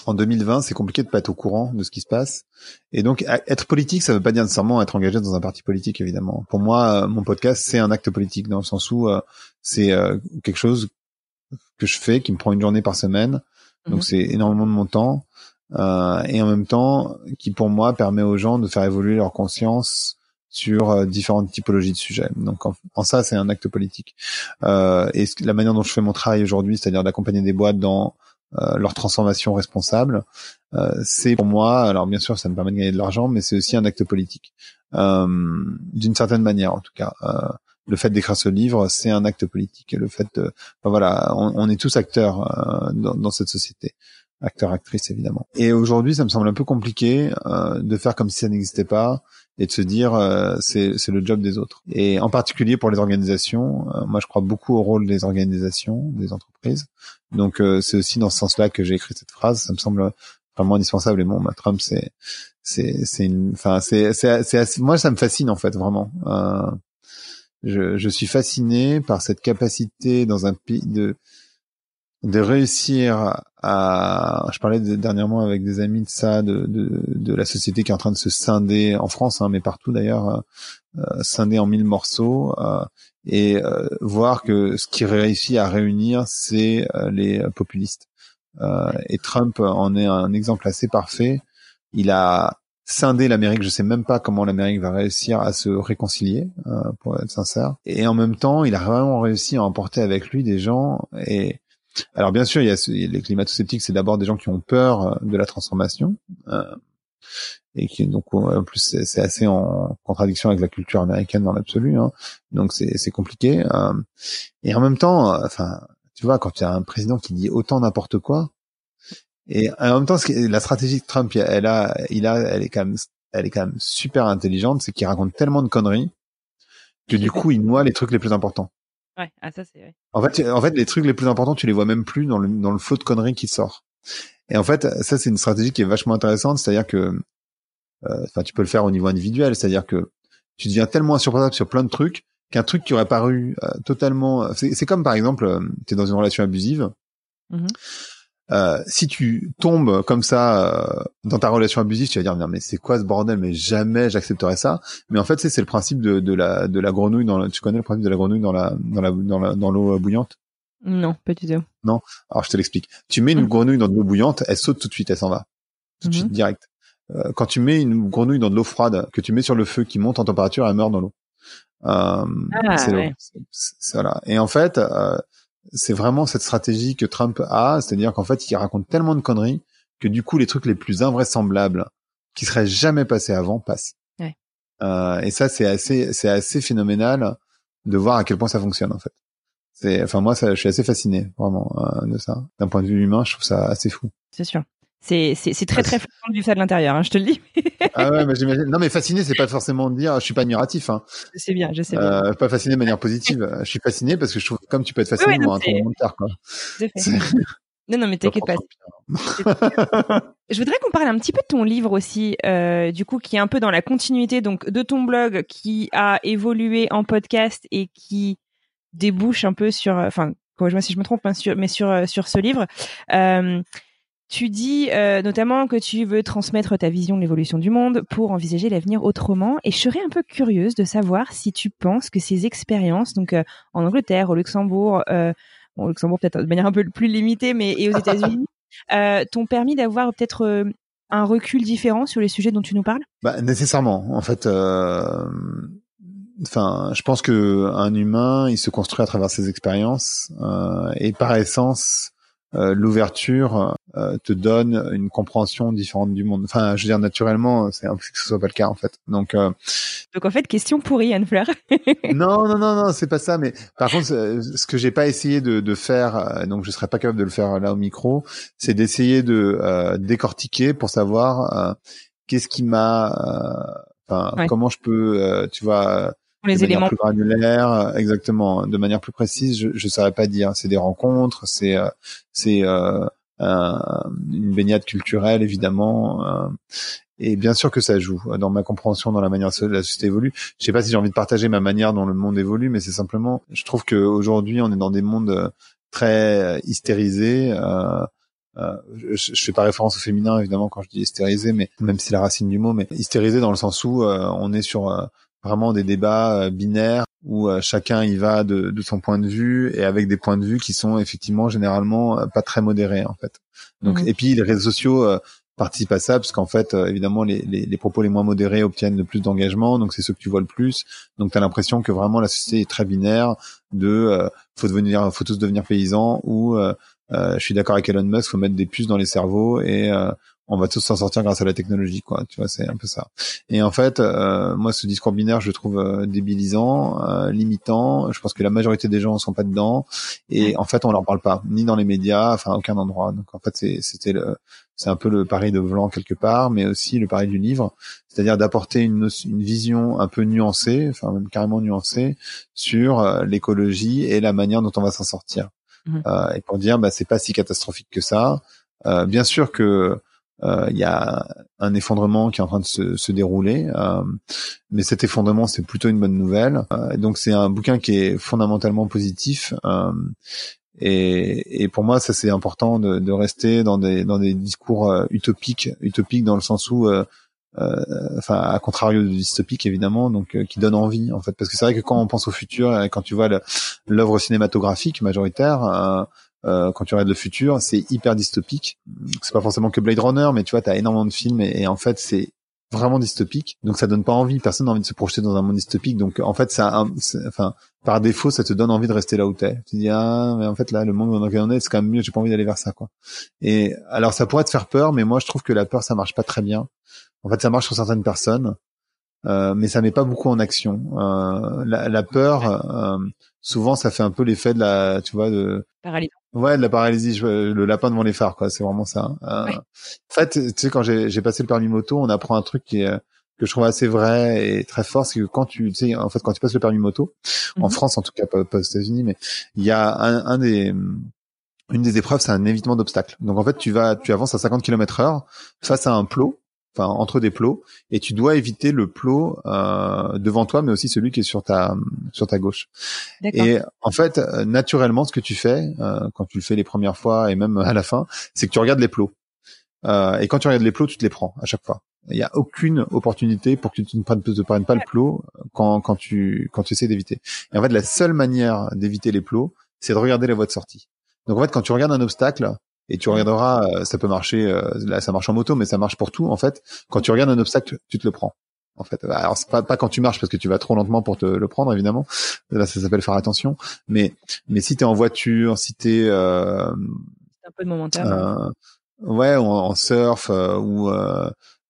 en 2020, c'est compliqué de pas être au courant de ce qui se passe. Et donc, être politique, ça veut pas dire nécessairement être engagé dans un parti politique, évidemment. Pour moi, euh, mon podcast, c'est un acte politique, dans le sens où euh, c'est euh, quelque chose que je fais, qui me prend une journée par semaine. Donc, mhm. c'est énormément de mon temps. et en même temps, qui pour moi permet aux gens de faire évoluer leur conscience sur différentes typologies de sujets. Donc en, ça, c'est un acte politique. et la manière dont je fais mon travail aujourd'hui, c'est-à-dire d'accompagner des boîtes dans euh, leur transformation responsable. Euh, c'est pour moi, alors bien sûr, ça me permet de gagner de l'argent, mais c'est aussi un acte politique, euh, d'une certaine manière en tout cas. le fait d'écrire ce livre, c'est un acte politique. Le fait, de, voilà, on, est tous acteurs dans, dans, cette société acteurs, actrices évidemment. Et aujourd'hui, ça me semble un peu compliqué euh, de faire comme si ça n'existait pas et de se dire euh, c'est c'est le job des autres. Et en particulier pour les organisations, euh, moi je crois beaucoup au rôle des organisations, des entreprises. Donc euh, c'est aussi dans ce sens-là que j'ai écrit cette phrase. Ça me semble vraiment indispensable. Et bon, bah, Trump c'est c'est c'est une, enfin c'est c'est c'est moi ça me fascine en fait vraiment. Euh, je je suis fasciné par cette capacité dans un pays de de réussir à, je parlais dernièrement avec des amis de ça, de, de, de, la société qui est en train de se scinder en France, hein, mais partout d'ailleurs, euh, euh scinder en mille morceaux, euh, et euh, voir que ce qui réussit à réunir, c'est euh, les populistes. et Trump en est un exemple assez parfait. Il a scindé l'Amérique. Je sais même pas comment l'Amérique va réussir à se réconcilier, pour être sincère. Et en même temps, il a vraiment réussi à emporter avec lui des gens et alors bien sûr, il y a, les climato-sceptiques, c'est d'abord des gens qui ont peur euh, de la transformation. Euh, et qui donc en plus c'est assez en contradiction avec la culture américaine dans l'absolu hein. donc c'est compliqué euh, et en même temps enfin tu vois quand tu as un président qui dit autant n'importe quoi Et en même temps, la stratégie de Trump, elle a, il a, elle est quand même, elle est quand même super intelligente, c'est qu'il raconte tellement de conneries que du coup, il noie les trucs les plus importants. Ouais, ah ça c'est. En fait, en fait, les trucs les plus importants, tu les vois même plus dans le dans le flot de conneries qui sort. Et en fait, ça c'est une stratégie qui est vachement intéressante, c'est-à-dire que, euh, enfin, tu peux le faire au niveau individuel, c'est-à-dire que tu deviens tellement insupportable sur plein de trucs qu'un truc qui aurait paru euh, totalement, c'est comme par exemple, euh, tu es dans une relation abusive. Mmh euh, si tu tombes comme ça euh, dans ta relation abusive, tu vas dire non mais c'est quoi ce bordel? Mais jamais j'accepterais ça. Mais en fait, c'est le principe de, de, la de la grenouille dans. tu connais le principe de la grenouille dans la dans la dans dans l'eau bouillante? Non, pas du tout. Non? Alors je te l'explique. Tu mets une mmh. grenouille dans de l'eau bouillante, elle saute tout de suite, elle s'en va tout de suite mmh direct. Euh, quand tu mets une grenouille dans de l'eau froide, que tu mets sur le feu, qui monte en température, elle meurt dans l'eau. Euh, ah, c'est ouais. voilà. Et en fait, euh, c'est vraiment cette stratégie que Trump a, c'est-à-dire qu'en fait, il raconte tellement de conneries que du coup, les trucs les plus invraisemblables qui seraient jamais passés avant passent. Euh, et ça, c'est assez, c'est assez phénoménal de voir à quel point ça fonctionne en fait. C'est, enfin moi, ça, je suis assez fasciné vraiment euh, de ça. D'un point de vue humain, je trouve ça assez fou. C'est sûr. C'est c'est très très fascinant du ça de l'intérieur, hein, je te le dis. *laughs* ah ouais, mais j'imagine. Non, mais fasciné, c'est pas forcément de dire, je suis pas admiratif. Hein. Je sais bien, je sais bien. Euh, pas fasciné de manière positive. je suis fasciné parce que je trouve comme tu peux être fasciné ouais, un tournement de quoi. Non, non, mais t'inquiète pas. je voudrais qu'on parle un petit peu de ton livre aussi, euh, du coup, qui est un peu dans la continuité donc de ton blog qui a évolué en podcast et qui débouche un peu sur, enfin, moi si je me trompe, hein, sur, mais sur sur ce livre. Euh, tu dis euh, notamment que tu veux transmettre ta vision de l'évolution du monde pour envisager l'avenir autrement. Et je serais un peu curieuse de savoir si tu penses que ces expériences, donc euh, en Angleterre, au Luxembourg, euh, bon, au Luxembourg peut-être de manière un peu plus limitée, mais et aux *laughs* États-Unis, t'ont permis d'avoir peut-être un recul différent sur les sujets dont tu nous parles? Bah, Nécessairement. En fait, enfin, je pense que un humain, il se construit à travers ses expériences et par essence euh, l'ouverture euh, te donne une compréhension différente du monde. Enfin, je veux dire naturellement, c'est impossible que ce soit pas le cas en fait. Donc, euh, donc en fait, question pourrie, Anne Fleur. *laughs* non, non, non, non, c'est pas ça. Mais par contre, ce que j'ai pas essayé de, de faire, donc je serais pas capable de le faire là au micro, c'est d'essayer de décortiquer pour savoir qu'est-ce qui m'a, enfin, comment je peux, tu vois les de éléments plus granulaire, exactement, de manière plus précise, je ne saurais pas dire. C'est des rencontres, c'est euh, c'est euh, une baignade culturelle évidemment, euh, et bien sûr que ça joue dans ma compréhension, dans la manière dont la société évolue. Je sais pas si j'ai envie de partager ma manière dont le monde évolue, mais c'est simplement, je trouve qu'aujourd'hui on est dans des mondes très hystérisés. Euh, euh, je, je fais pas référence au féminin évidemment quand je dis hystérisé, mais même si c'est la racine du mot, mais hystérisé dans le sens où on est sur vraiment des débats euh, binaires où euh, chacun y va de, de, son point de vue et avec des points de vue qui sont effectivement généralement euh, pas très modérés en fait. Donc et puis les réseaux sociaux participent à ça parce qu'en fait évidemment les, les, les, propos les moins modérés obtiennent le plus d'engagement donc c'est ceux que tu vois le plus donc tu as l'impression que vraiment la société est très binaire de faut devenir faut tous devenir paysans ou je suis d'accord avec Elon Musk faut mettre des puces dans les cerveaux et on va tous s'en sortir grâce à la technologie, quoi. Tu vois, c'est un peu ça. Et en fait, euh, moi, ce discours binaire, je le trouve euh, débilisant, euh, limitant. Je pense que la majorité des gens ne sont pas dedans. Et en fait, on leur parle pas, ni dans les médias, enfin, à aucun endroit. Donc, en fait, c'était le, c'est un peu le pari de Vlan quelque part, mais aussi le pari du livre, c'est-à-dire d'apporter une, une vision un peu nuancée, enfin même carrément nuancée, sur l'écologie et la manière dont on va s'en sortir. Mmh. et pour dire, bah, c'est pas si catastrophique que ça. bien sûr que euh, il y a un effondrement qui est en train de se, se dérouler, euh, mais cet effondrement c'est plutôt une bonne nouvelle. Euh, donc c'est un bouquin qui est fondamentalement positif. Et, et, pour moi, ça c'est important de, de, rester dans des dans des discours utopiques, utopiques dans le sens où, euh, enfin, à contrario de dystopique évidemment, donc qui donne envie en fait, parce que c'est vrai que quand on pense au futur, quand tu vois l'œuvre cinématographique majoritaire, euh, quand tu regardes le futur, c'est hyper dystopique. C'est pas forcément que Blade Runner, mais tu vois, t'as énormément de films et, en fait, c'est vraiment dystopique. Donc ça donne pas envie. Personne n'a envie de se projeter dans un monde dystopique. Donc en fait, ça, enfin, par défaut, ça te donne envie de rester là où t'es. Tu dis ah, mais en fait là, le monde dans lequel on est, c'est quand même mieux. J'ai pas envie d'aller vers ça, quoi. Et alors ça pourrait te faire peur, mais moi je trouve que la peur, ça marche pas très bien. En fait, ça marche sur certaines personnes. euh, mais ça met pas beaucoup en action. Euh, la, la, peur, euh, souvent, ça fait un peu l'effet de la, tu vois, de paralysie. Ouais, de la paralysie, le lapin devant les phares, quoi. C'est vraiment ça. En fait, tu sais, quand j'ai passé le permis moto, on apprend un truc qui est que je trouve assez vrai et très fort, c'est que quand tu, tu sais, en fait, quand tu passes le permis moto, en mhm. France en tout cas, pas, pas aux États-Unis, mais il y a un, un des une des épreuves, c'est un évitement d'obstacles. Donc en fait, tu vas, tu avances à 50 km heure face à un plot, enfin entre des plots, et tu dois éviter le plot euh, devant toi, mais aussi celui qui est sur ta sur ta gauche. Et en fait, naturellement, ce que tu fais euh, quand tu le fais les premières fois et même à la fin, c'est que tu regardes les plots. Euh, et quand tu regardes les plots, tu te les prends à chaque fois. Il n'y a aucune opportunité pour que tu ne prennes, te prennes pas le plot quand, quand tu quand tu essaies d'éviter. Et en fait, la seule manière d'éviter les plots, c'est de regarder la voie de sortie. Donc en fait, quand tu regardes un obstacle, et tu regarderas, euh, ça peut marcher, euh, là ça marche en moto, mais ça marche pour tout. En fait, quand tu regardes un obstacle, tu te le prends. En fait, alors c'est pas, pas quand tu marches parce que tu vas trop lentement pour te le prendre évidemment. Là, ça s'appelle faire attention. Mais mais si t'es en voiture, si t'es euh, un peu de momentaire. Euh, ouais, en, en surf ou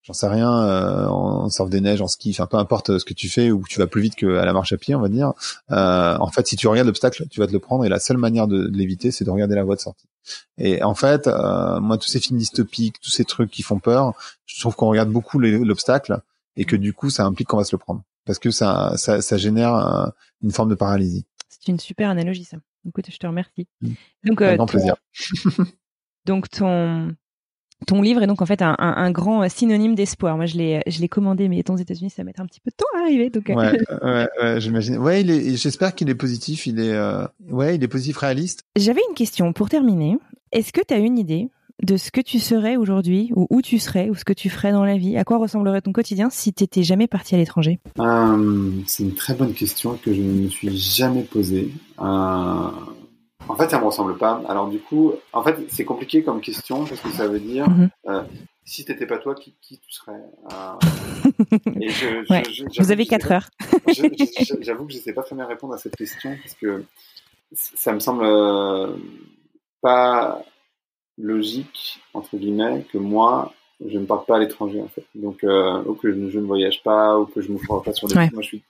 j'en sais rien, euh, en surf des neiges, en ski, enfin peu importe ce que tu fais ou tu vas plus vite qu'à la marche à pied, on va dire. Euh, en fait, si tu regardes l'obstacle, tu vas te le prendre et la seule manière de, l'éviter, c'est de regarder la voie de sortie. Et en fait, euh, moi, tous ces films dystopiques, tous ces trucs qui font peur, je trouve qu'on regarde beaucoup l'obstacle et que du coup, ça implique qu'on va se le prendre parce que ça, ça, ça génère une forme de paralysie. C'est une super analogie, ça. Écoute, je te remercie. Mmh. Donc, grand plaisir. *laughs* *laughs* donc ton ton livre est donc en fait un, un, un grand synonyme d'espoir. Moi, je l'ai, je l'ai commandé, mais étant aux États-Unis, ça va mettre un petit peu de temps à arriver. Donc, euh. *laughs* ouais, ouais, ouais j'imagine. Ouais, il est, j'espère qu'il est positif. Il est, euh, ouais, il est positif, réaliste. J'avais une question pour terminer. Est-ce que tu as une idée de ce que tu serais aujourd'hui, ou où tu serais, ou ce que tu ferais dans la vie? À quoi ressemblerait ton quotidien si tu n'étais jamais parti à l'étranger? Euh, C'est une très bonne question que je ne me suis jamais posée. Euh, en fait, ça me ressemble pas. Alors du coup, en fait, c'est compliqué comme question parce que ça veut dire mhm. euh, si t'étais pas toi, qui, qui tu serais euh... *laughs* Et je, Vous avez quatre heures. *laughs* J'avoue que je sais pas très bien répondre à cette question parce que ça me semble euh, pas logique entre guillemets que moi je ne parte pas à l'étranger en fait. Donc ou que je, ne voyage pas ou que je me ferai pas sur des. Moi, je suis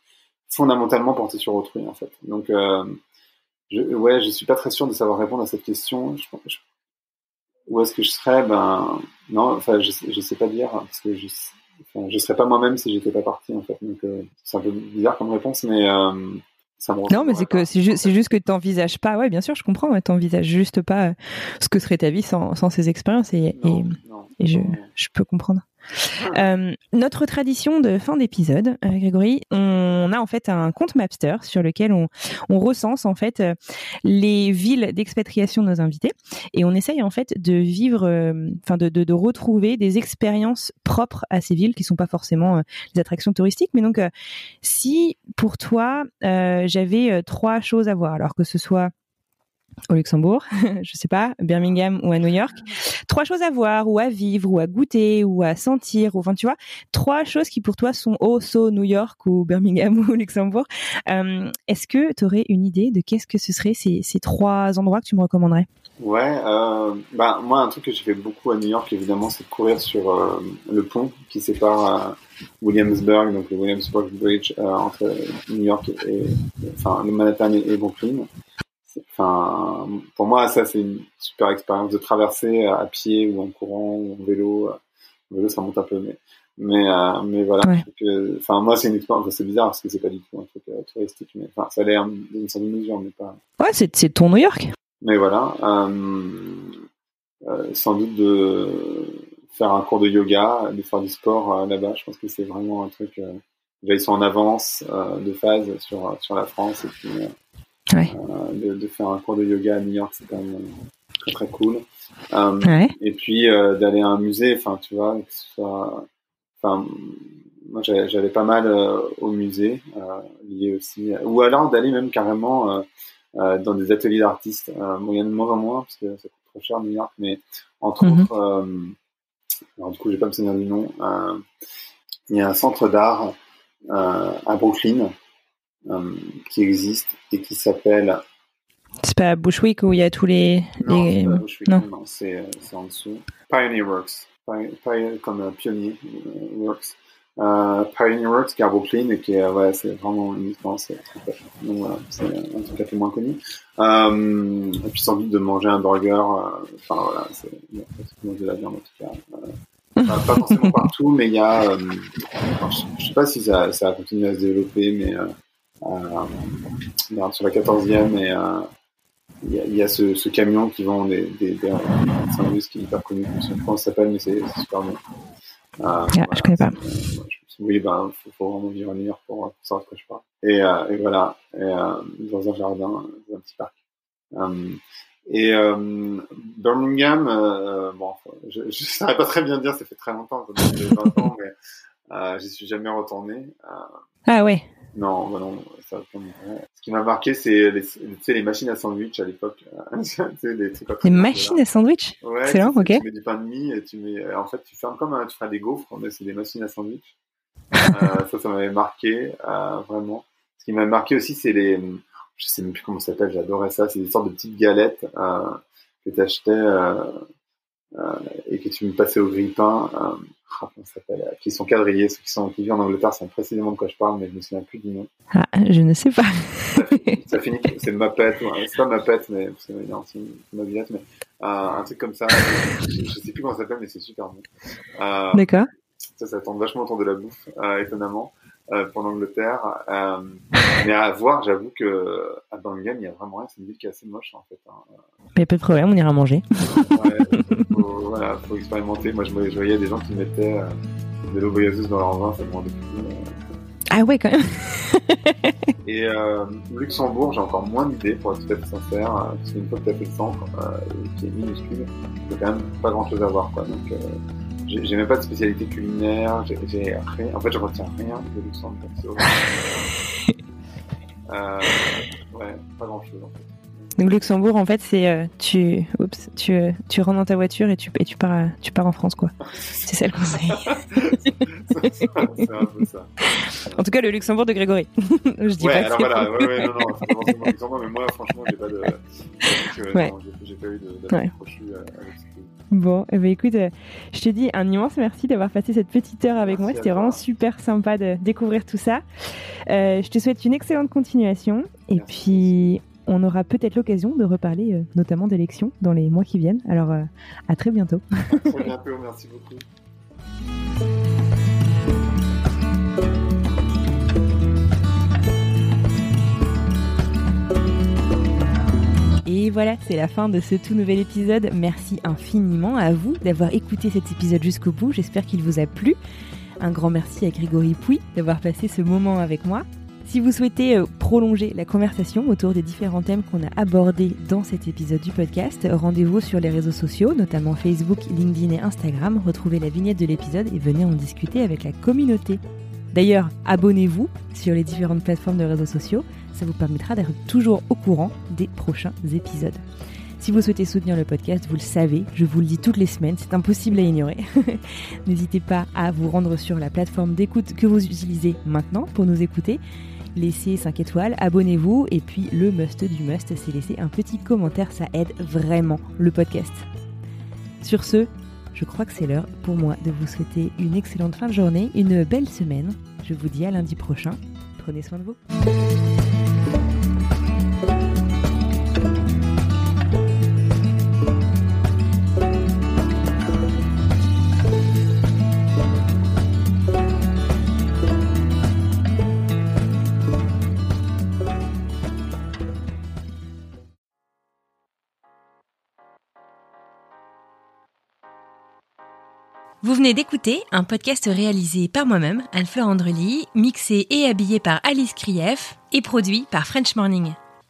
fondamentalement porté sur autrui en fait. Donc je, ouais, je suis pas très sûr de savoir répondre à cette question. Je, où est-ce que je serais? Ben non, enfin je, je sais pas dire parce que je, enfin, je serais pas moi-même si j'étais pas parti en fait. Donc euh, c'est un peu bizarre comme réponse, mais euh, ça me non, mais c'est que c'est juste, c'est juste que t'envisages pas. Ouais, bien sûr, je comprends. Ouais, t'envisages juste pas ce que serait ta vie sans, sans ces expériences et, et, et je, je peux comprendre. Euh, notre tradition de fin d'épisode, euh, Grégory, on a en fait un compte Mapster sur lequel on, recense en fait euh, les villes d'expatriation de nos invités. Et on essaye en fait de vivre, enfin de, de, retrouver des expériences propres à ces villes qui sont pas forcément des attractions touristiques, mais donc si pour toi j'avais trois choses à voir, alors que ce soit au Luxembourg, *laughs* je sais pas, Birmingham ou à New York. Trois choses à voir ou à vivre ou à goûter ou à sentir. Ou, enfin, tu vois, trois choses qui pour toi sont oh, so New York ou Birmingham *laughs* ou Luxembourg. Euh, Est-ce que tu aurais une idée de qu'est-ce que ce serait ces, ces trois endroits que tu me recommanderais? Ouais, euh, bah, moi, un truc que j'ai fait beaucoup à New York, évidemment, c'est courir sur euh, le pont qui sépare euh, Williamsburg, donc le Williamsburg Bridge, entre New York et, enfin, le Manhattan et Brooklyn. Enfin, pour moi, ça c'est une super expérience de traverser à pied ou en courant ou en vélo. En vélo, ça monte un peu, mais mais euh, mais voilà. Enfin, moi, c'est une expérience. c'est bizarre parce que c'est pas du tout un truc euh, touristique, mais enfin, ça a l'air d'une certaine mesure, mais pas. Ouais, c'est c'est ton New York. Mais voilà, euh, euh, sans doute de faire un cours de yoga, de faire du sport là-bas. Je pense que c'est vraiment un truc. ils sont en avance de phase sur sur la France et puis Ouais. Euh, de, faire un cours de yoga à New York, c'est quand même très très cool. Euh, et puis euh, d'aller à un musée, enfin tu vois, que ce soit, enfin moi j'allais pas mal au musée lié aussi, ou alors d'aller même carrément dans des ateliers d'artistes. bon, il y en a de moins en moins parce que ça coûte trop cher New York, mais entre mhm. autres, alors du coup, j'ai pas me souvenir du nom. il y a un centre d'art à Brooklyn euh, qui existe et qui s'appelle. C'est pas Bushwick où il y a tous les. Non, les... Bushwick, non. non c'est en dessous. Pioneer Works. Pioneer, comme euh, pionnier euh, Works. Euh, Pioneer Works qui est à Brooklyn et qui est, ouais, c'est vraiment une expérience Donc voilà, c'est un truc un peu moins connu. Euh, et puis sans doute de manger un burger, euh, enfin voilà, c'est manger de la viande en tout cas. Euh, pas forcément *laughs* partout, mais il y a, euh, je, sais pas si ça, ça a continué à se développer, mais euh, sur la 14e et il y a, il y a ce, ce, camion qui vend des, des, des, des sandwichs qui est hyper connu, je sais pas comment ça s'appelle, mais c'est super bon. Euh, ah, voilà, je connais pas. oui, ben, faut, faut vraiment vivre en New York pour, pour savoir de quoi je parle. Et, euh, et voilà, et, euh, dans un jardin, dans un petit parc. Euh, et euh, Birmingham, euh, bon, je ne saurais pas très bien dire, ça fait très longtemps, ça fait 20 ans, mais euh, j'y suis jamais retourné. Euh, ah ouais. Non, bah non, ça, ce qui m'a marqué, c'est les, les machines à sandwich à l'époque. *laughs* les, les machines à sandwich Ouais, excellent, tu, ok. Tu mets du pain de mie et tu mets, en fait, tu fais comme un, tu feras des gaufres, mais c'est des machines à sandwich. *laughs* euh, ça, ça m'avait marqué, euh, vraiment. Ce qui m'avait marqué aussi, c'est les, je sais même plus comment ça s'appelle, j'adorais ça, c'est des sortes de petites galettes euh, que tu achetais euh, euh, et que tu me passais au grille-pain. Euh, ça s'appelle Qui sont quadrillés, ceux qui sont qui vivent en Angleterre, c'est précisément de quoi je parle, mais je me souviens plus du nom. Ah, je ne sais pas. ça finit, c'est ma pète, ouais. c'est pas ma pète, mais c'est une mobilette, mais euh, un truc comme ça. je, je sais plus comment ça s'appelle, mais c'est super bon. Euh, D'accord. Ça, ça tourne vachement autour de la bouffe, euh, étonnamment, euh, pour l'Angleterre. Euh, mais à voir, j'avoue que à Birmingham, il y a vraiment rien. C'est une ville qui est assez moche, en fait. Hein. Mais pas de problème, on ira manger. ouais, faut, voilà, faut expérimenter. Moi, je, je voyais des gens qui mettaient euh, de l'eau boyazeuse dans leur vin, ça me rendait. Euh. Ah ouais, quand même. *laughs* Et euh, Luxembourg, j'ai encore moins d'idées, pour être tout à fait sincère, euh, parce qu'une fois que tu as fait le centre, euh, qui est minuscule, il y a quand même pas grand chose à voir. Quoi. Donc, euh, j'ai même pas de spécialité culinaire, j'ai rien. En fait, je retiens rien de Luxembourg. *laughs* euh, ouais, pas grand chose en fait. Donc Luxembourg, en fait, c'est euh, tu, oups, tu, euh, tu rentres dans ta voiture et tu, et tu pars, à, tu pars en France, quoi. C'est ça le conseil. *laughs* c'est un peu ça. En tout cas, le Luxembourg de Grégory. *laughs* Je dis ouais, pas alors voilà, ouais, ouais, non, non, c'est forcément Luxembourg, mais moi, franchement, j'ai pas de, Ouais. j'ai- pas eu de, Ouais. avec. *laughs* Bon, eh ben écoute, euh, je te dis un immense merci d'avoir passé cette petite heure avec Merci moi. C'était vraiment super sympa de découvrir tout ça. Euh, je te souhaite une excellente continuation. Et puis, on aura peut-être l'occasion de reparler euh, notamment d'élections dans les mois qui viennent. Alors, à très bientôt. À très bientôt, merci beaucoup. Et voilà, c'est la fin de ce tout nouvel épisode. Merci infiniment à vous d'avoir écouté cet épisode jusqu'au bout. J'espère qu'il vous a plu. Un grand merci à Grégory Pouy d'avoir passé ce moment avec moi. Si vous souhaitez euh, prolonger la conversation autour des différents thèmes qu'on a abordés dans cet épisode du podcast, rendez-vous sur les réseaux sociaux, notamment Facebook, LinkedIn et Instagram. Retrouvez la vignette de l'épisode et venez en discuter avec la communauté. D'ailleurs, abonnez-vous sur les différentes plateformes de réseaux sociaux. Ça vous permettra d'être toujours au courant des prochains épisodes. Si vous souhaitez soutenir le podcast, vous le savez, je vous le dis toutes les semaines, c'est impossible à ignorer. *laughs* N'hésitez pas à vous rendre sur la plateforme d'écoute que vous utilisez maintenant pour nous écouter. Laissez 5 étoiles, abonnez-vous et puis le must du must, c'est laisser un petit commentaire, ça aide vraiment le podcast. Sur ce, je crois que c'est l'heure pour moi de vous souhaiter une excellente fin de journée, une belle semaine. Je vous dis à lundi prochain. Prenez soin de vous. Vous venez d'écouter un podcast réalisé par moi-même, Anne-Fleur Andrely, mixé et habillé par Alice Krief et produit par French Morning.